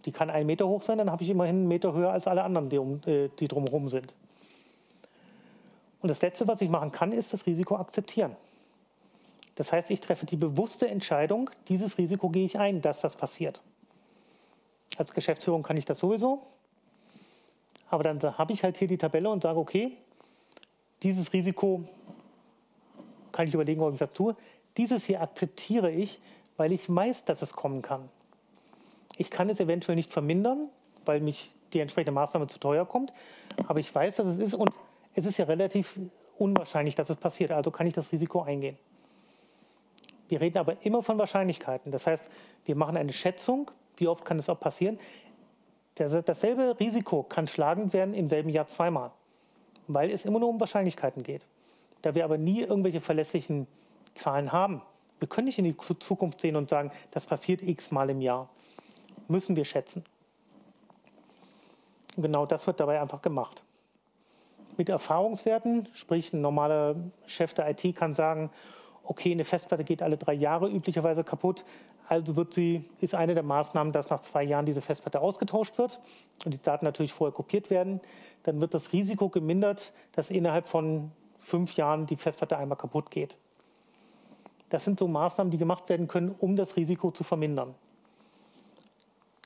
Die kann einen Meter hoch sein, dann habe ich immerhin einen Meter höher als alle anderen, die, um, äh, die drumherum sind. Und das Letzte, was ich machen kann, ist das Risiko akzeptieren. Das heißt, ich treffe die bewusste Entscheidung, dieses Risiko gehe ich ein, dass das passiert. Als Geschäftsführung kann ich das sowieso. Aber dann habe ich halt hier die Tabelle und sage, okay, dieses Risiko kann ich überlegen, ob ich das tue. Dieses hier akzeptiere ich, weil ich weiß, dass es kommen kann. Ich kann es eventuell nicht vermindern, weil mich die entsprechende Maßnahme zu teuer kommt. Aber ich weiß, dass es ist und es ist ja relativ unwahrscheinlich, dass es passiert. Also kann ich das Risiko eingehen. Wir reden aber immer von Wahrscheinlichkeiten. Das heißt, wir machen eine Schätzung, wie oft kann es auch passieren. Dasselbe Risiko kann schlagend werden im selben Jahr zweimal, weil es immer nur um Wahrscheinlichkeiten geht. Da wir aber nie irgendwelche verlässlichen Zahlen haben, wir können nicht in die Zukunft sehen und sagen, das passiert x Mal im Jahr. Müssen wir schätzen. Und genau das wird dabei einfach gemacht. Mit Erfahrungswerten, sprich ein normaler Chef der IT kann sagen, okay, eine Festplatte geht alle drei Jahre üblicherweise kaputt, also wird sie, ist eine der Maßnahmen, dass nach zwei Jahren diese Festplatte ausgetauscht wird und die Daten natürlich vorher kopiert werden. Dann wird das Risiko gemindert, dass innerhalb von fünf Jahren die Festplatte einmal kaputt geht. Das sind so Maßnahmen, die gemacht werden können, um das Risiko zu vermindern.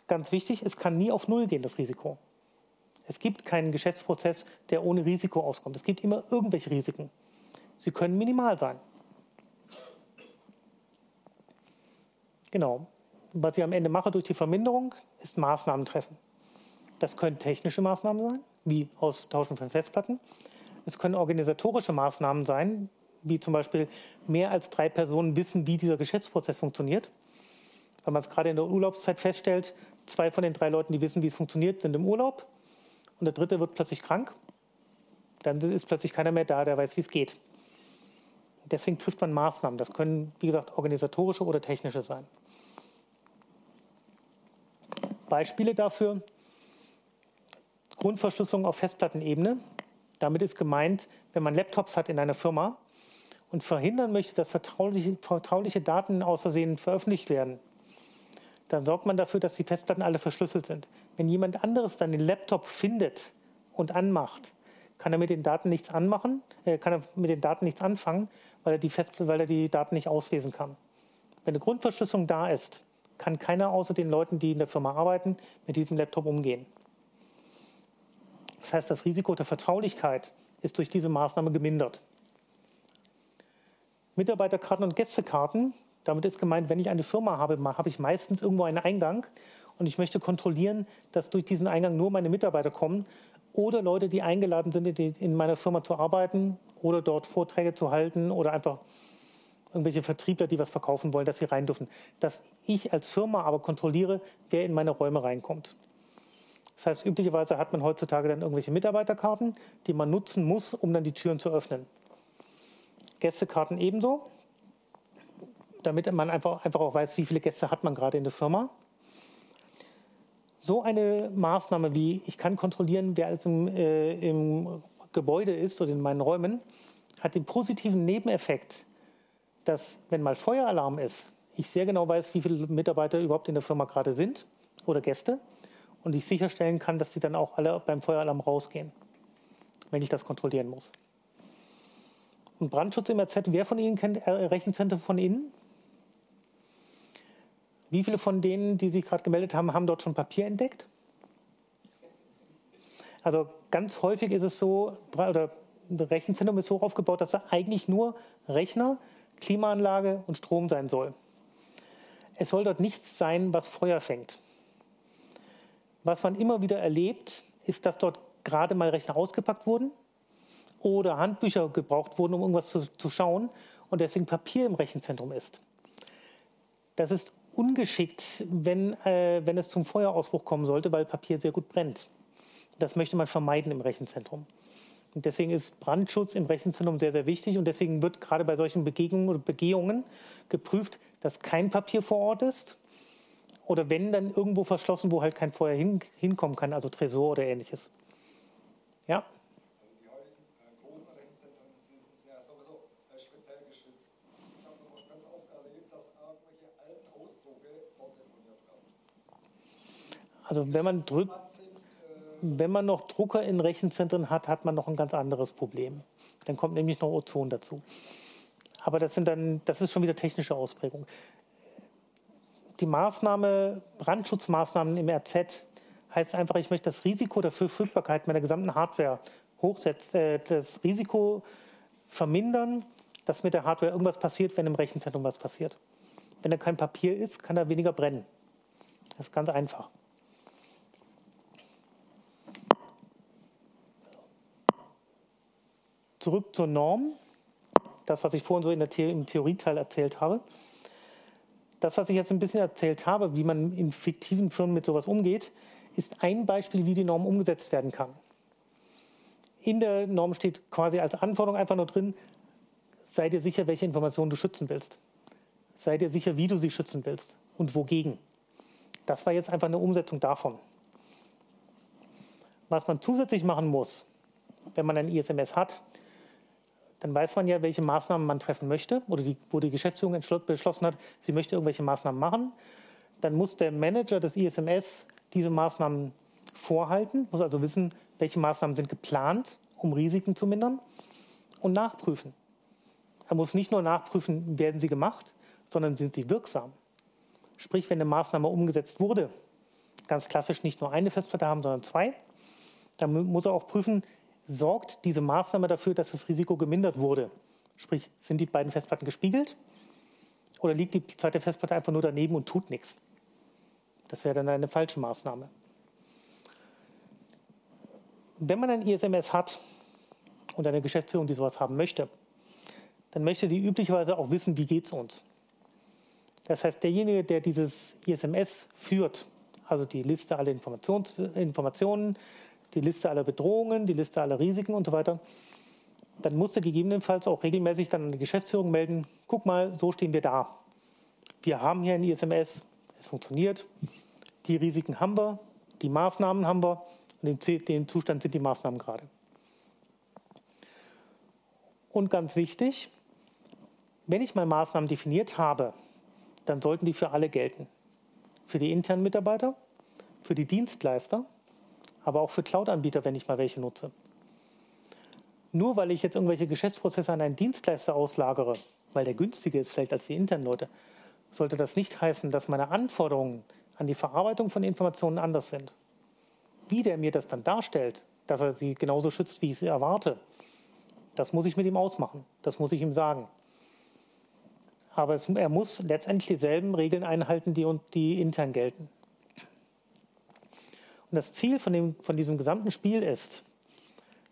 Ganz wichtig, es kann nie auf Null gehen, das Risiko. Es gibt keinen Geschäftsprozess, der ohne Risiko auskommt. Es gibt immer irgendwelche Risiken. Sie können minimal sein. Genau. Was ich am Ende mache durch die Verminderung, ist Maßnahmen treffen. Das können technische Maßnahmen sein, wie Austauschen von Festplatten. Es können organisatorische Maßnahmen sein, wie zum Beispiel mehr als drei Personen wissen, wie dieser Geschäftsprozess funktioniert. Wenn man es gerade in der Urlaubszeit feststellt, zwei von den drei Leuten, die wissen, wie es funktioniert, sind im Urlaub und der dritte wird plötzlich krank, dann ist plötzlich keiner mehr da, der weiß, wie es geht. Deswegen trifft man Maßnahmen. Das können, wie gesagt, organisatorische oder technische sein. Beispiele dafür, Grundverschlüsselung auf Festplattenebene. Damit ist gemeint, wenn man Laptops hat in einer Firma und verhindern möchte, dass vertrauliche, vertrauliche Daten außersehen veröffentlicht werden, dann sorgt man dafür, dass die Festplatten alle verschlüsselt sind. Wenn jemand anderes dann den Laptop findet und anmacht, kann er mit den Daten nichts anmachen, äh, kann er mit den Daten nichts anfangen, weil er, die weil er die Daten nicht auslesen kann. Wenn eine Grundverschlüsselung da ist, kann keiner außer den Leuten, die in der Firma arbeiten, mit diesem Laptop umgehen. Das heißt, das Risiko der Vertraulichkeit ist durch diese Maßnahme gemindert. Mitarbeiterkarten und Gästekarten, damit ist gemeint, wenn ich eine Firma habe, habe ich meistens irgendwo einen Eingang und ich möchte kontrollieren, dass durch diesen Eingang nur meine Mitarbeiter kommen oder Leute, die eingeladen sind, in meiner Firma zu arbeiten oder dort Vorträge zu halten oder einfach irgendwelche Vertriebler, die was verkaufen wollen, dass sie rein dürfen. Dass ich als Firma aber kontrolliere, wer in meine Räume reinkommt. Das heißt, üblicherweise hat man heutzutage dann irgendwelche Mitarbeiterkarten, die man nutzen muss, um dann die Türen zu öffnen. Gästekarten ebenso, damit man einfach, einfach auch weiß, wie viele Gäste hat man gerade in der Firma. So eine Maßnahme wie, ich kann kontrollieren, wer alles im, äh, im Gebäude ist oder in meinen Räumen, hat den positiven Nebeneffekt, dass wenn mal Feueralarm ist, ich sehr genau weiß, wie viele Mitarbeiter überhaupt in der Firma gerade sind oder Gäste und ich sicherstellen kann, dass die dann auch alle beim Feueralarm rausgehen, wenn ich das kontrollieren muss. Und Brandschutz im RZ, wer von Ihnen kennt äh, Rechenzentrum von Ihnen? Wie viele von denen, die sich gerade gemeldet haben, haben dort schon Papier entdeckt? Also ganz häufig ist es so, oder ein Rechenzentrum ist so aufgebaut, dass da eigentlich nur Rechner, Klimaanlage und Strom sein soll. Es soll dort nichts sein, was Feuer fängt. Was man immer wieder erlebt, ist, dass dort gerade mal Rechner ausgepackt wurden oder Handbücher gebraucht wurden, um irgendwas zu, zu schauen und deswegen Papier im Rechenzentrum ist. Das ist ungeschickt, wenn, äh, wenn es zum Feuerausbruch kommen sollte, weil Papier sehr gut brennt. Das möchte man vermeiden im Rechenzentrum. Und deswegen ist Brandschutz im Rechenzentrum sehr, sehr wichtig. Und deswegen wird gerade bei solchen Begegnungen oder Begehungen geprüft, dass kein Papier vor Ort ist. Oder wenn, dann irgendwo verschlossen, wo halt kein Feuer hin, hinkommen kann, also Tresor oder ähnliches. Ja? Also wenn man drückt, wenn man noch Drucker in Rechenzentren hat, hat man noch ein ganz anderes Problem. Dann kommt nämlich noch Ozon dazu. Aber das sind dann, das ist schon wieder technische Ausprägung. Die Maßnahme, Brandschutzmaßnahmen im RZ heißt einfach, ich möchte das Risiko der Verfügbarkeit meiner gesamten Hardware hochsetzen, äh, das Risiko vermindern, dass mit der Hardware irgendwas passiert, wenn im Rechenzentrum was passiert. Wenn da kein Papier ist, kann da weniger brennen. Das ist ganz einfach. Zurück zur Norm. Das, was ich vorhin so in der The im Theorieteil erzählt habe. Das, was ich jetzt ein bisschen erzählt habe, wie man in fiktiven Firmen mit sowas umgeht, ist ein Beispiel, wie die Norm umgesetzt werden kann. In der Norm steht quasi als Anforderung einfach nur drin, sei dir sicher, welche Informationen du schützen willst. Sei dir sicher, wie du sie schützen willst und wogegen. Das war jetzt einfach eine Umsetzung davon. Was man zusätzlich machen muss, wenn man ein ISMS hat, dann weiß man ja, welche Maßnahmen man treffen möchte oder die, wo die Geschäftsführung beschlossen hat, sie möchte irgendwelche Maßnahmen machen. Dann muss der Manager des ISMS diese Maßnahmen vorhalten, muss also wissen, welche Maßnahmen sind geplant, um Risiken zu mindern und nachprüfen. Er muss nicht nur nachprüfen, werden sie gemacht, sondern sind sie wirksam. Sprich, wenn eine Maßnahme umgesetzt wurde, ganz klassisch nicht nur eine Festplatte haben, sondern zwei, dann muss er auch prüfen, sorgt diese Maßnahme dafür, dass das Risiko gemindert wurde? Sprich, sind die beiden Festplatten gespiegelt oder liegt die zweite Festplatte einfach nur daneben und tut nichts? Das wäre dann eine falsche Maßnahme. Wenn man ein ISMS hat und eine Geschäftsführung, die sowas haben möchte, dann möchte die üblicherweise auch wissen, wie geht es uns. Das heißt, derjenige, der dieses ISMS führt, also die Liste aller Informationen, die Liste aller Bedrohungen, die Liste aller Risiken und so weiter. Dann musste gegebenenfalls auch regelmäßig dann an die Geschäftsführung melden, guck mal, so stehen wir da. Wir haben hier ein ISMS, es funktioniert, die Risiken haben wir, die Maßnahmen haben wir und in dem Zustand sind die Maßnahmen gerade. Und ganz wichtig, wenn ich mal Maßnahmen definiert habe, dann sollten die für alle gelten. Für die internen Mitarbeiter, für die Dienstleister aber auch für Cloud-Anbieter, wenn ich mal welche nutze. Nur weil ich jetzt irgendwelche Geschäftsprozesse an einen Dienstleister auslagere, weil der günstiger ist vielleicht als die internen Leute, sollte das nicht heißen, dass meine Anforderungen an die Verarbeitung von Informationen anders sind. Wie der mir das dann darstellt, dass er sie genauso schützt, wie ich sie erwarte, das muss ich mit ihm ausmachen. Das muss ich ihm sagen. Aber es, er muss letztendlich dieselben Regeln einhalten, die, die intern gelten. Und das Ziel von, dem, von diesem gesamten Spiel ist,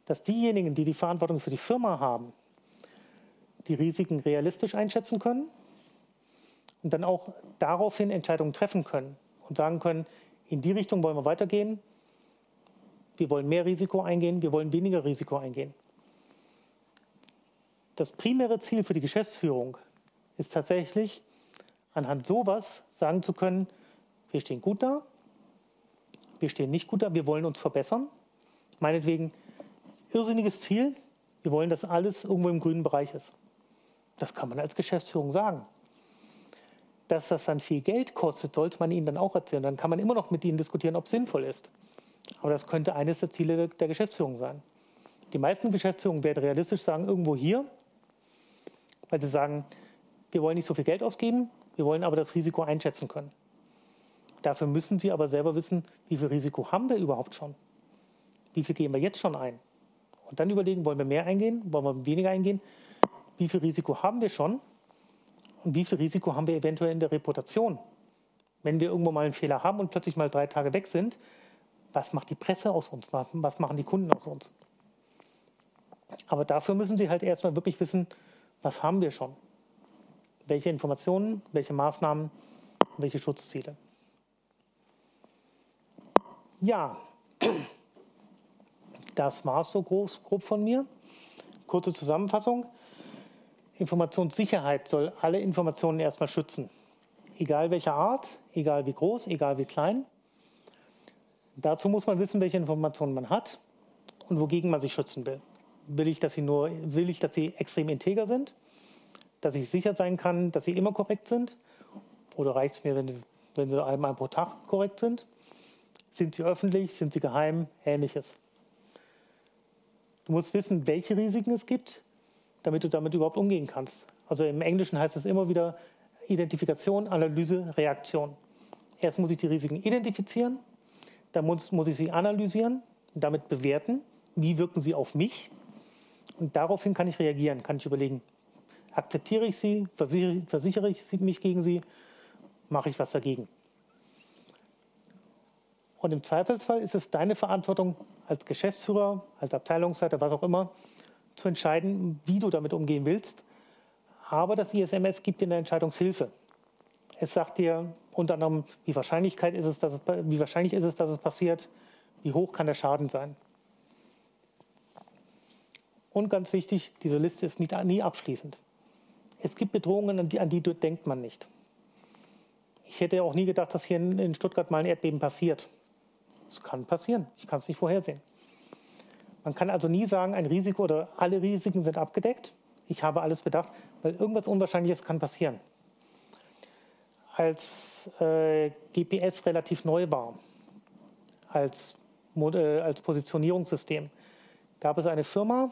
dass diejenigen, die die Verantwortung für die Firma haben, die Risiken realistisch einschätzen können und dann auch daraufhin Entscheidungen treffen können und sagen können, in die Richtung wollen wir weitergehen, wir wollen mehr Risiko eingehen, wir wollen weniger Risiko eingehen. Das primäre Ziel für die Geschäftsführung ist tatsächlich, anhand sowas sagen zu können, wir stehen gut da, wir stehen nicht gut da, wir wollen uns verbessern. Meinetwegen irrsinniges Ziel, wir wollen, dass alles irgendwo im grünen Bereich ist. Das kann man als Geschäftsführung sagen. Dass das dann viel Geld kostet, sollte man ihnen dann auch erzählen. Dann kann man immer noch mit ihnen diskutieren, ob es sinnvoll ist. Aber das könnte eines der Ziele der Geschäftsführung sein. Die meisten Geschäftsführungen werden realistisch sagen, irgendwo hier, weil sie sagen, wir wollen nicht so viel Geld ausgeben, wir wollen aber das Risiko einschätzen können. Dafür müssen sie aber selber wissen, wie viel Risiko haben wir überhaupt schon? Wie viel gehen wir jetzt schon ein? Und dann überlegen, wollen wir mehr eingehen, wollen wir weniger eingehen? Wie viel Risiko haben wir schon? Und wie viel Risiko haben wir eventuell in der Reputation? Wenn wir irgendwo mal einen Fehler haben und plötzlich mal drei Tage weg sind, was macht die Presse aus uns? Was machen die Kunden aus uns? Aber dafür müssen Sie halt erstmal wirklich wissen, was haben wir schon? Welche Informationen, welche Maßnahmen, welche Schutzziele? Ja, das war es so groß, grob von mir. Kurze Zusammenfassung. Informationssicherheit soll alle Informationen erstmal schützen. Egal welcher Art, egal wie groß, egal wie klein. Dazu muss man wissen, welche Informationen man hat und wogegen man sich schützen will. Will ich, dass sie nur, will ich, dass sie extrem integer sind? Dass ich sicher sein kann, dass sie immer korrekt sind? Oder reicht es mir, wenn, wenn sie einmal pro Tag korrekt sind? Sind sie öffentlich? Sind sie geheim? Ähnliches. Du musst wissen, welche Risiken es gibt, damit du damit überhaupt umgehen kannst. Also im Englischen heißt es immer wieder Identifikation, Analyse, Reaktion. Erst muss ich die Risiken identifizieren, dann muss, muss ich sie analysieren damit bewerten, wie wirken sie auf mich. Und daraufhin kann ich reagieren, kann ich überlegen, akzeptiere ich sie, versichere, versichere ich mich gegen sie, mache ich was dagegen. Und im Zweifelsfall ist es deine Verantwortung als Geschäftsführer, als Abteilungsleiter, was auch immer, zu entscheiden, wie du damit umgehen willst. Aber das ISMS gibt dir eine Entscheidungshilfe. Es sagt dir unter anderem, wie, Wahrscheinlichkeit ist es, dass es, wie wahrscheinlich ist es, dass es passiert, wie hoch kann der Schaden sein. Und ganz wichtig, diese Liste ist nie, nie abschließend. Es gibt Bedrohungen, an die, an die denkt man nicht. Ich hätte auch nie gedacht, dass hier in Stuttgart mal ein Erdbeben passiert. Es kann passieren. Ich kann es nicht vorhersehen. Man kann also nie sagen, ein Risiko oder alle Risiken sind abgedeckt. Ich habe alles bedacht, weil irgendwas Unwahrscheinliches kann passieren. Als äh, GPS relativ neu war, als, äh, als Positionierungssystem, gab es eine Firma,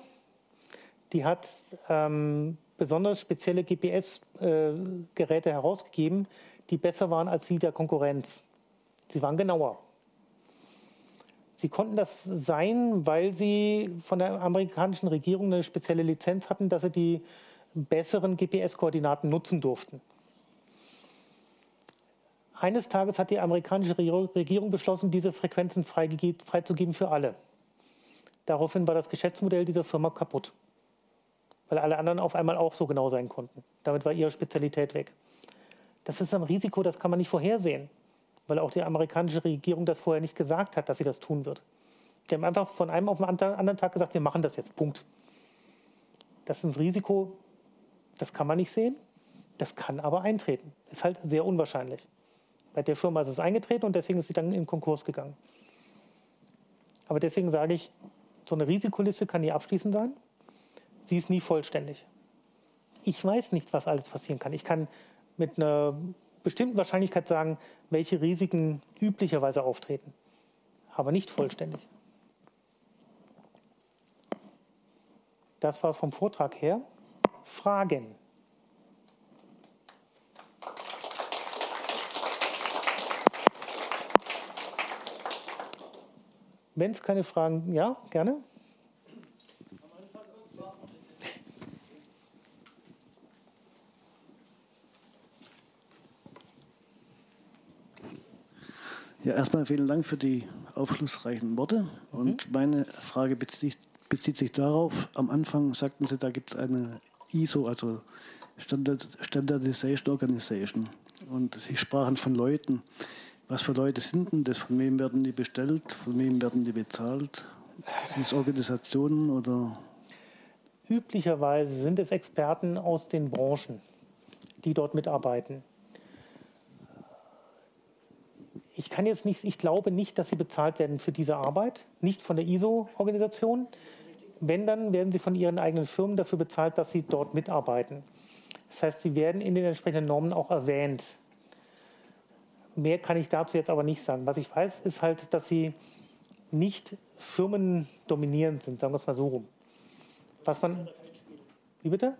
die hat ähm, besonders spezielle GPS-Geräte äh, herausgegeben, die besser waren als die der Konkurrenz. Sie waren genauer. Sie konnten das sein, weil sie von der amerikanischen Regierung eine spezielle Lizenz hatten, dass sie die besseren GPS-Koordinaten nutzen durften. Eines Tages hat die amerikanische Regierung beschlossen, diese Frequenzen freizugeben für alle. Daraufhin war das Geschäftsmodell dieser Firma kaputt, weil alle anderen auf einmal auch so genau sein konnten. Damit war ihre Spezialität weg. Das ist ein Risiko, das kann man nicht vorhersehen weil auch die amerikanische Regierung das vorher nicht gesagt hat, dass sie das tun wird. Die haben einfach von einem auf den anderen Tag gesagt, wir machen das jetzt, Punkt. Das ist ein Risiko, das kann man nicht sehen, das kann aber eintreten. Ist halt sehr unwahrscheinlich. Bei der Firma ist es eingetreten und deswegen ist sie dann in Konkurs gegangen. Aber deswegen sage ich, so eine Risikoliste kann nie abschließend sein. Sie ist nie vollständig. Ich weiß nicht, was alles passieren kann. Ich kann mit einer bestimmten Wahrscheinlichkeit sagen, welche Risiken üblicherweise auftreten, aber nicht vollständig. Das war es vom Vortrag her. Fragen? Wenn es keine Fragen, ja, gerne. Erstmal vielen Dank für die aufschlussreichen Worte. Und mhm. meine Frage bezieht, bezieht, sich darauf, am Anfang sagten Sie, da gibt es eine ISO, also Standard, Standardization Organization. Und Sie sprachen von Leuten. Was für Leute sind denn das? Von wem werden die bestellt? Von wem werden die bezahlt? Sind es Organisationen oder? Üblicherweise sind es Experten aus den Branchen, die dort mitarbeiten ich kann jetzt nicht, ich glaube nicht, dass sie bezahlt werden für diese Arbeit, nicht von der ISO-Organisation. Wenn, dann werden sie von ihren eigenen Firmen dafür bezahlt, dass sie dort mitarbeiten. Das heißt, sie werden in den entsprechenden Normen auch erwähnt. Mehr kann ich dazu jetzt aber nicht sagen. Was ich weiß, ist halt, dass sie nicht firmendominierend sind, sagen wir es mal so rum. Was man. Wie bitte?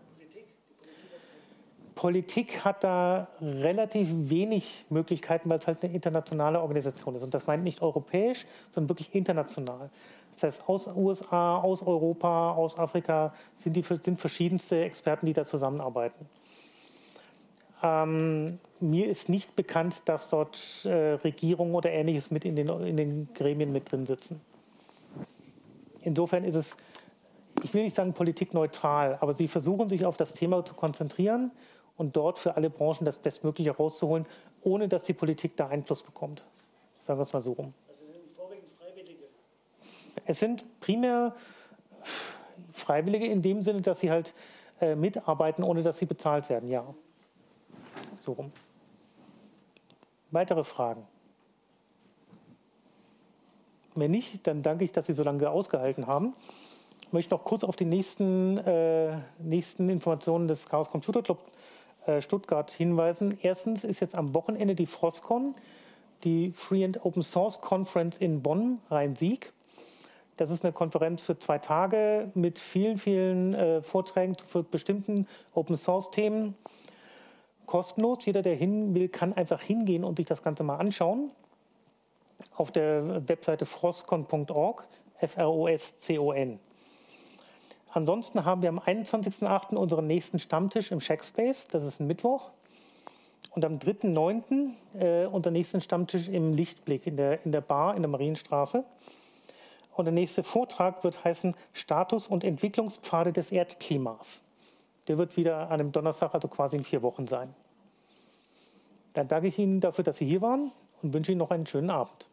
Politik hat da relativ wenig Möglichkeiten, weil es halt eine internationale Organisation ist. Und das meint nicht europäisch, sondern wirklich international. Das heißt, aus USA, aus Europa, aus Afrika sind, die, sind verschiedenste Experten, die da zusammenarbeiten. Ähm, mir ist nicht bekannt, dass dort äh, Regierungen oder Ähnliches mit in den, in den Gremien mit drin sitzen. Insofern ist es, ich will nicht sagen politikneutral, aber sie versuchen sich auf das Thema zu konzentrieren und dort für alle Branchen das Bestmögliche rauszuholen, ohne dass die Politik da Einfluss bekommt. Sagen wir es mal so rum. Also sind vorwiegend Freiwillige? Es sind primär Freiwillige in dem Sinne, dass sie halt äh, mitarbeiten, ohne dass sie bezahlt werden, ja. So rum. Weitere Fragen? Wenn nicht, dann danke ich, dass Sie so lange ausgehalten haben. Ich möchte noch kurz auf die nächsten, äh, nächsten Informationen des Chaos Computer Club Stuttgart hinweisen. Erstens ist jetzt am Wochenende die FROSCON, die Free and Open Source Conference in Bonn, Rhein-Sieg. Das ist eine Konferenz für zwei Tage mit vielen, vielen äh, Vorträgen zu bestimmten Open Source Themen. Kostenlos. Jeder, der hin will, kann einfach hingehen und sich das Ganze mal anschauen. Auf der Webseite froscon.org, F-R-O-S-C-O-N. Ansonsten haben wir am 21.08. unseren nächsten Stammtisch im Shackspace, das ist ein Mittwoch. Und am 3.09. Äh, unseren nächsten Stammtisch im Lichtblick in der, in der Bar in der Marienstraße. Und der nächste Vortrag wird heißen Status und Entwicklungspfade des Erdklimas. Der wird wieder an einem Donnerstag, also quasi in vier Wochen sein. Dann danke ich Ihnen dafür, dass Sie hier waren und wünsche Ihnen noch einen schönen Abend.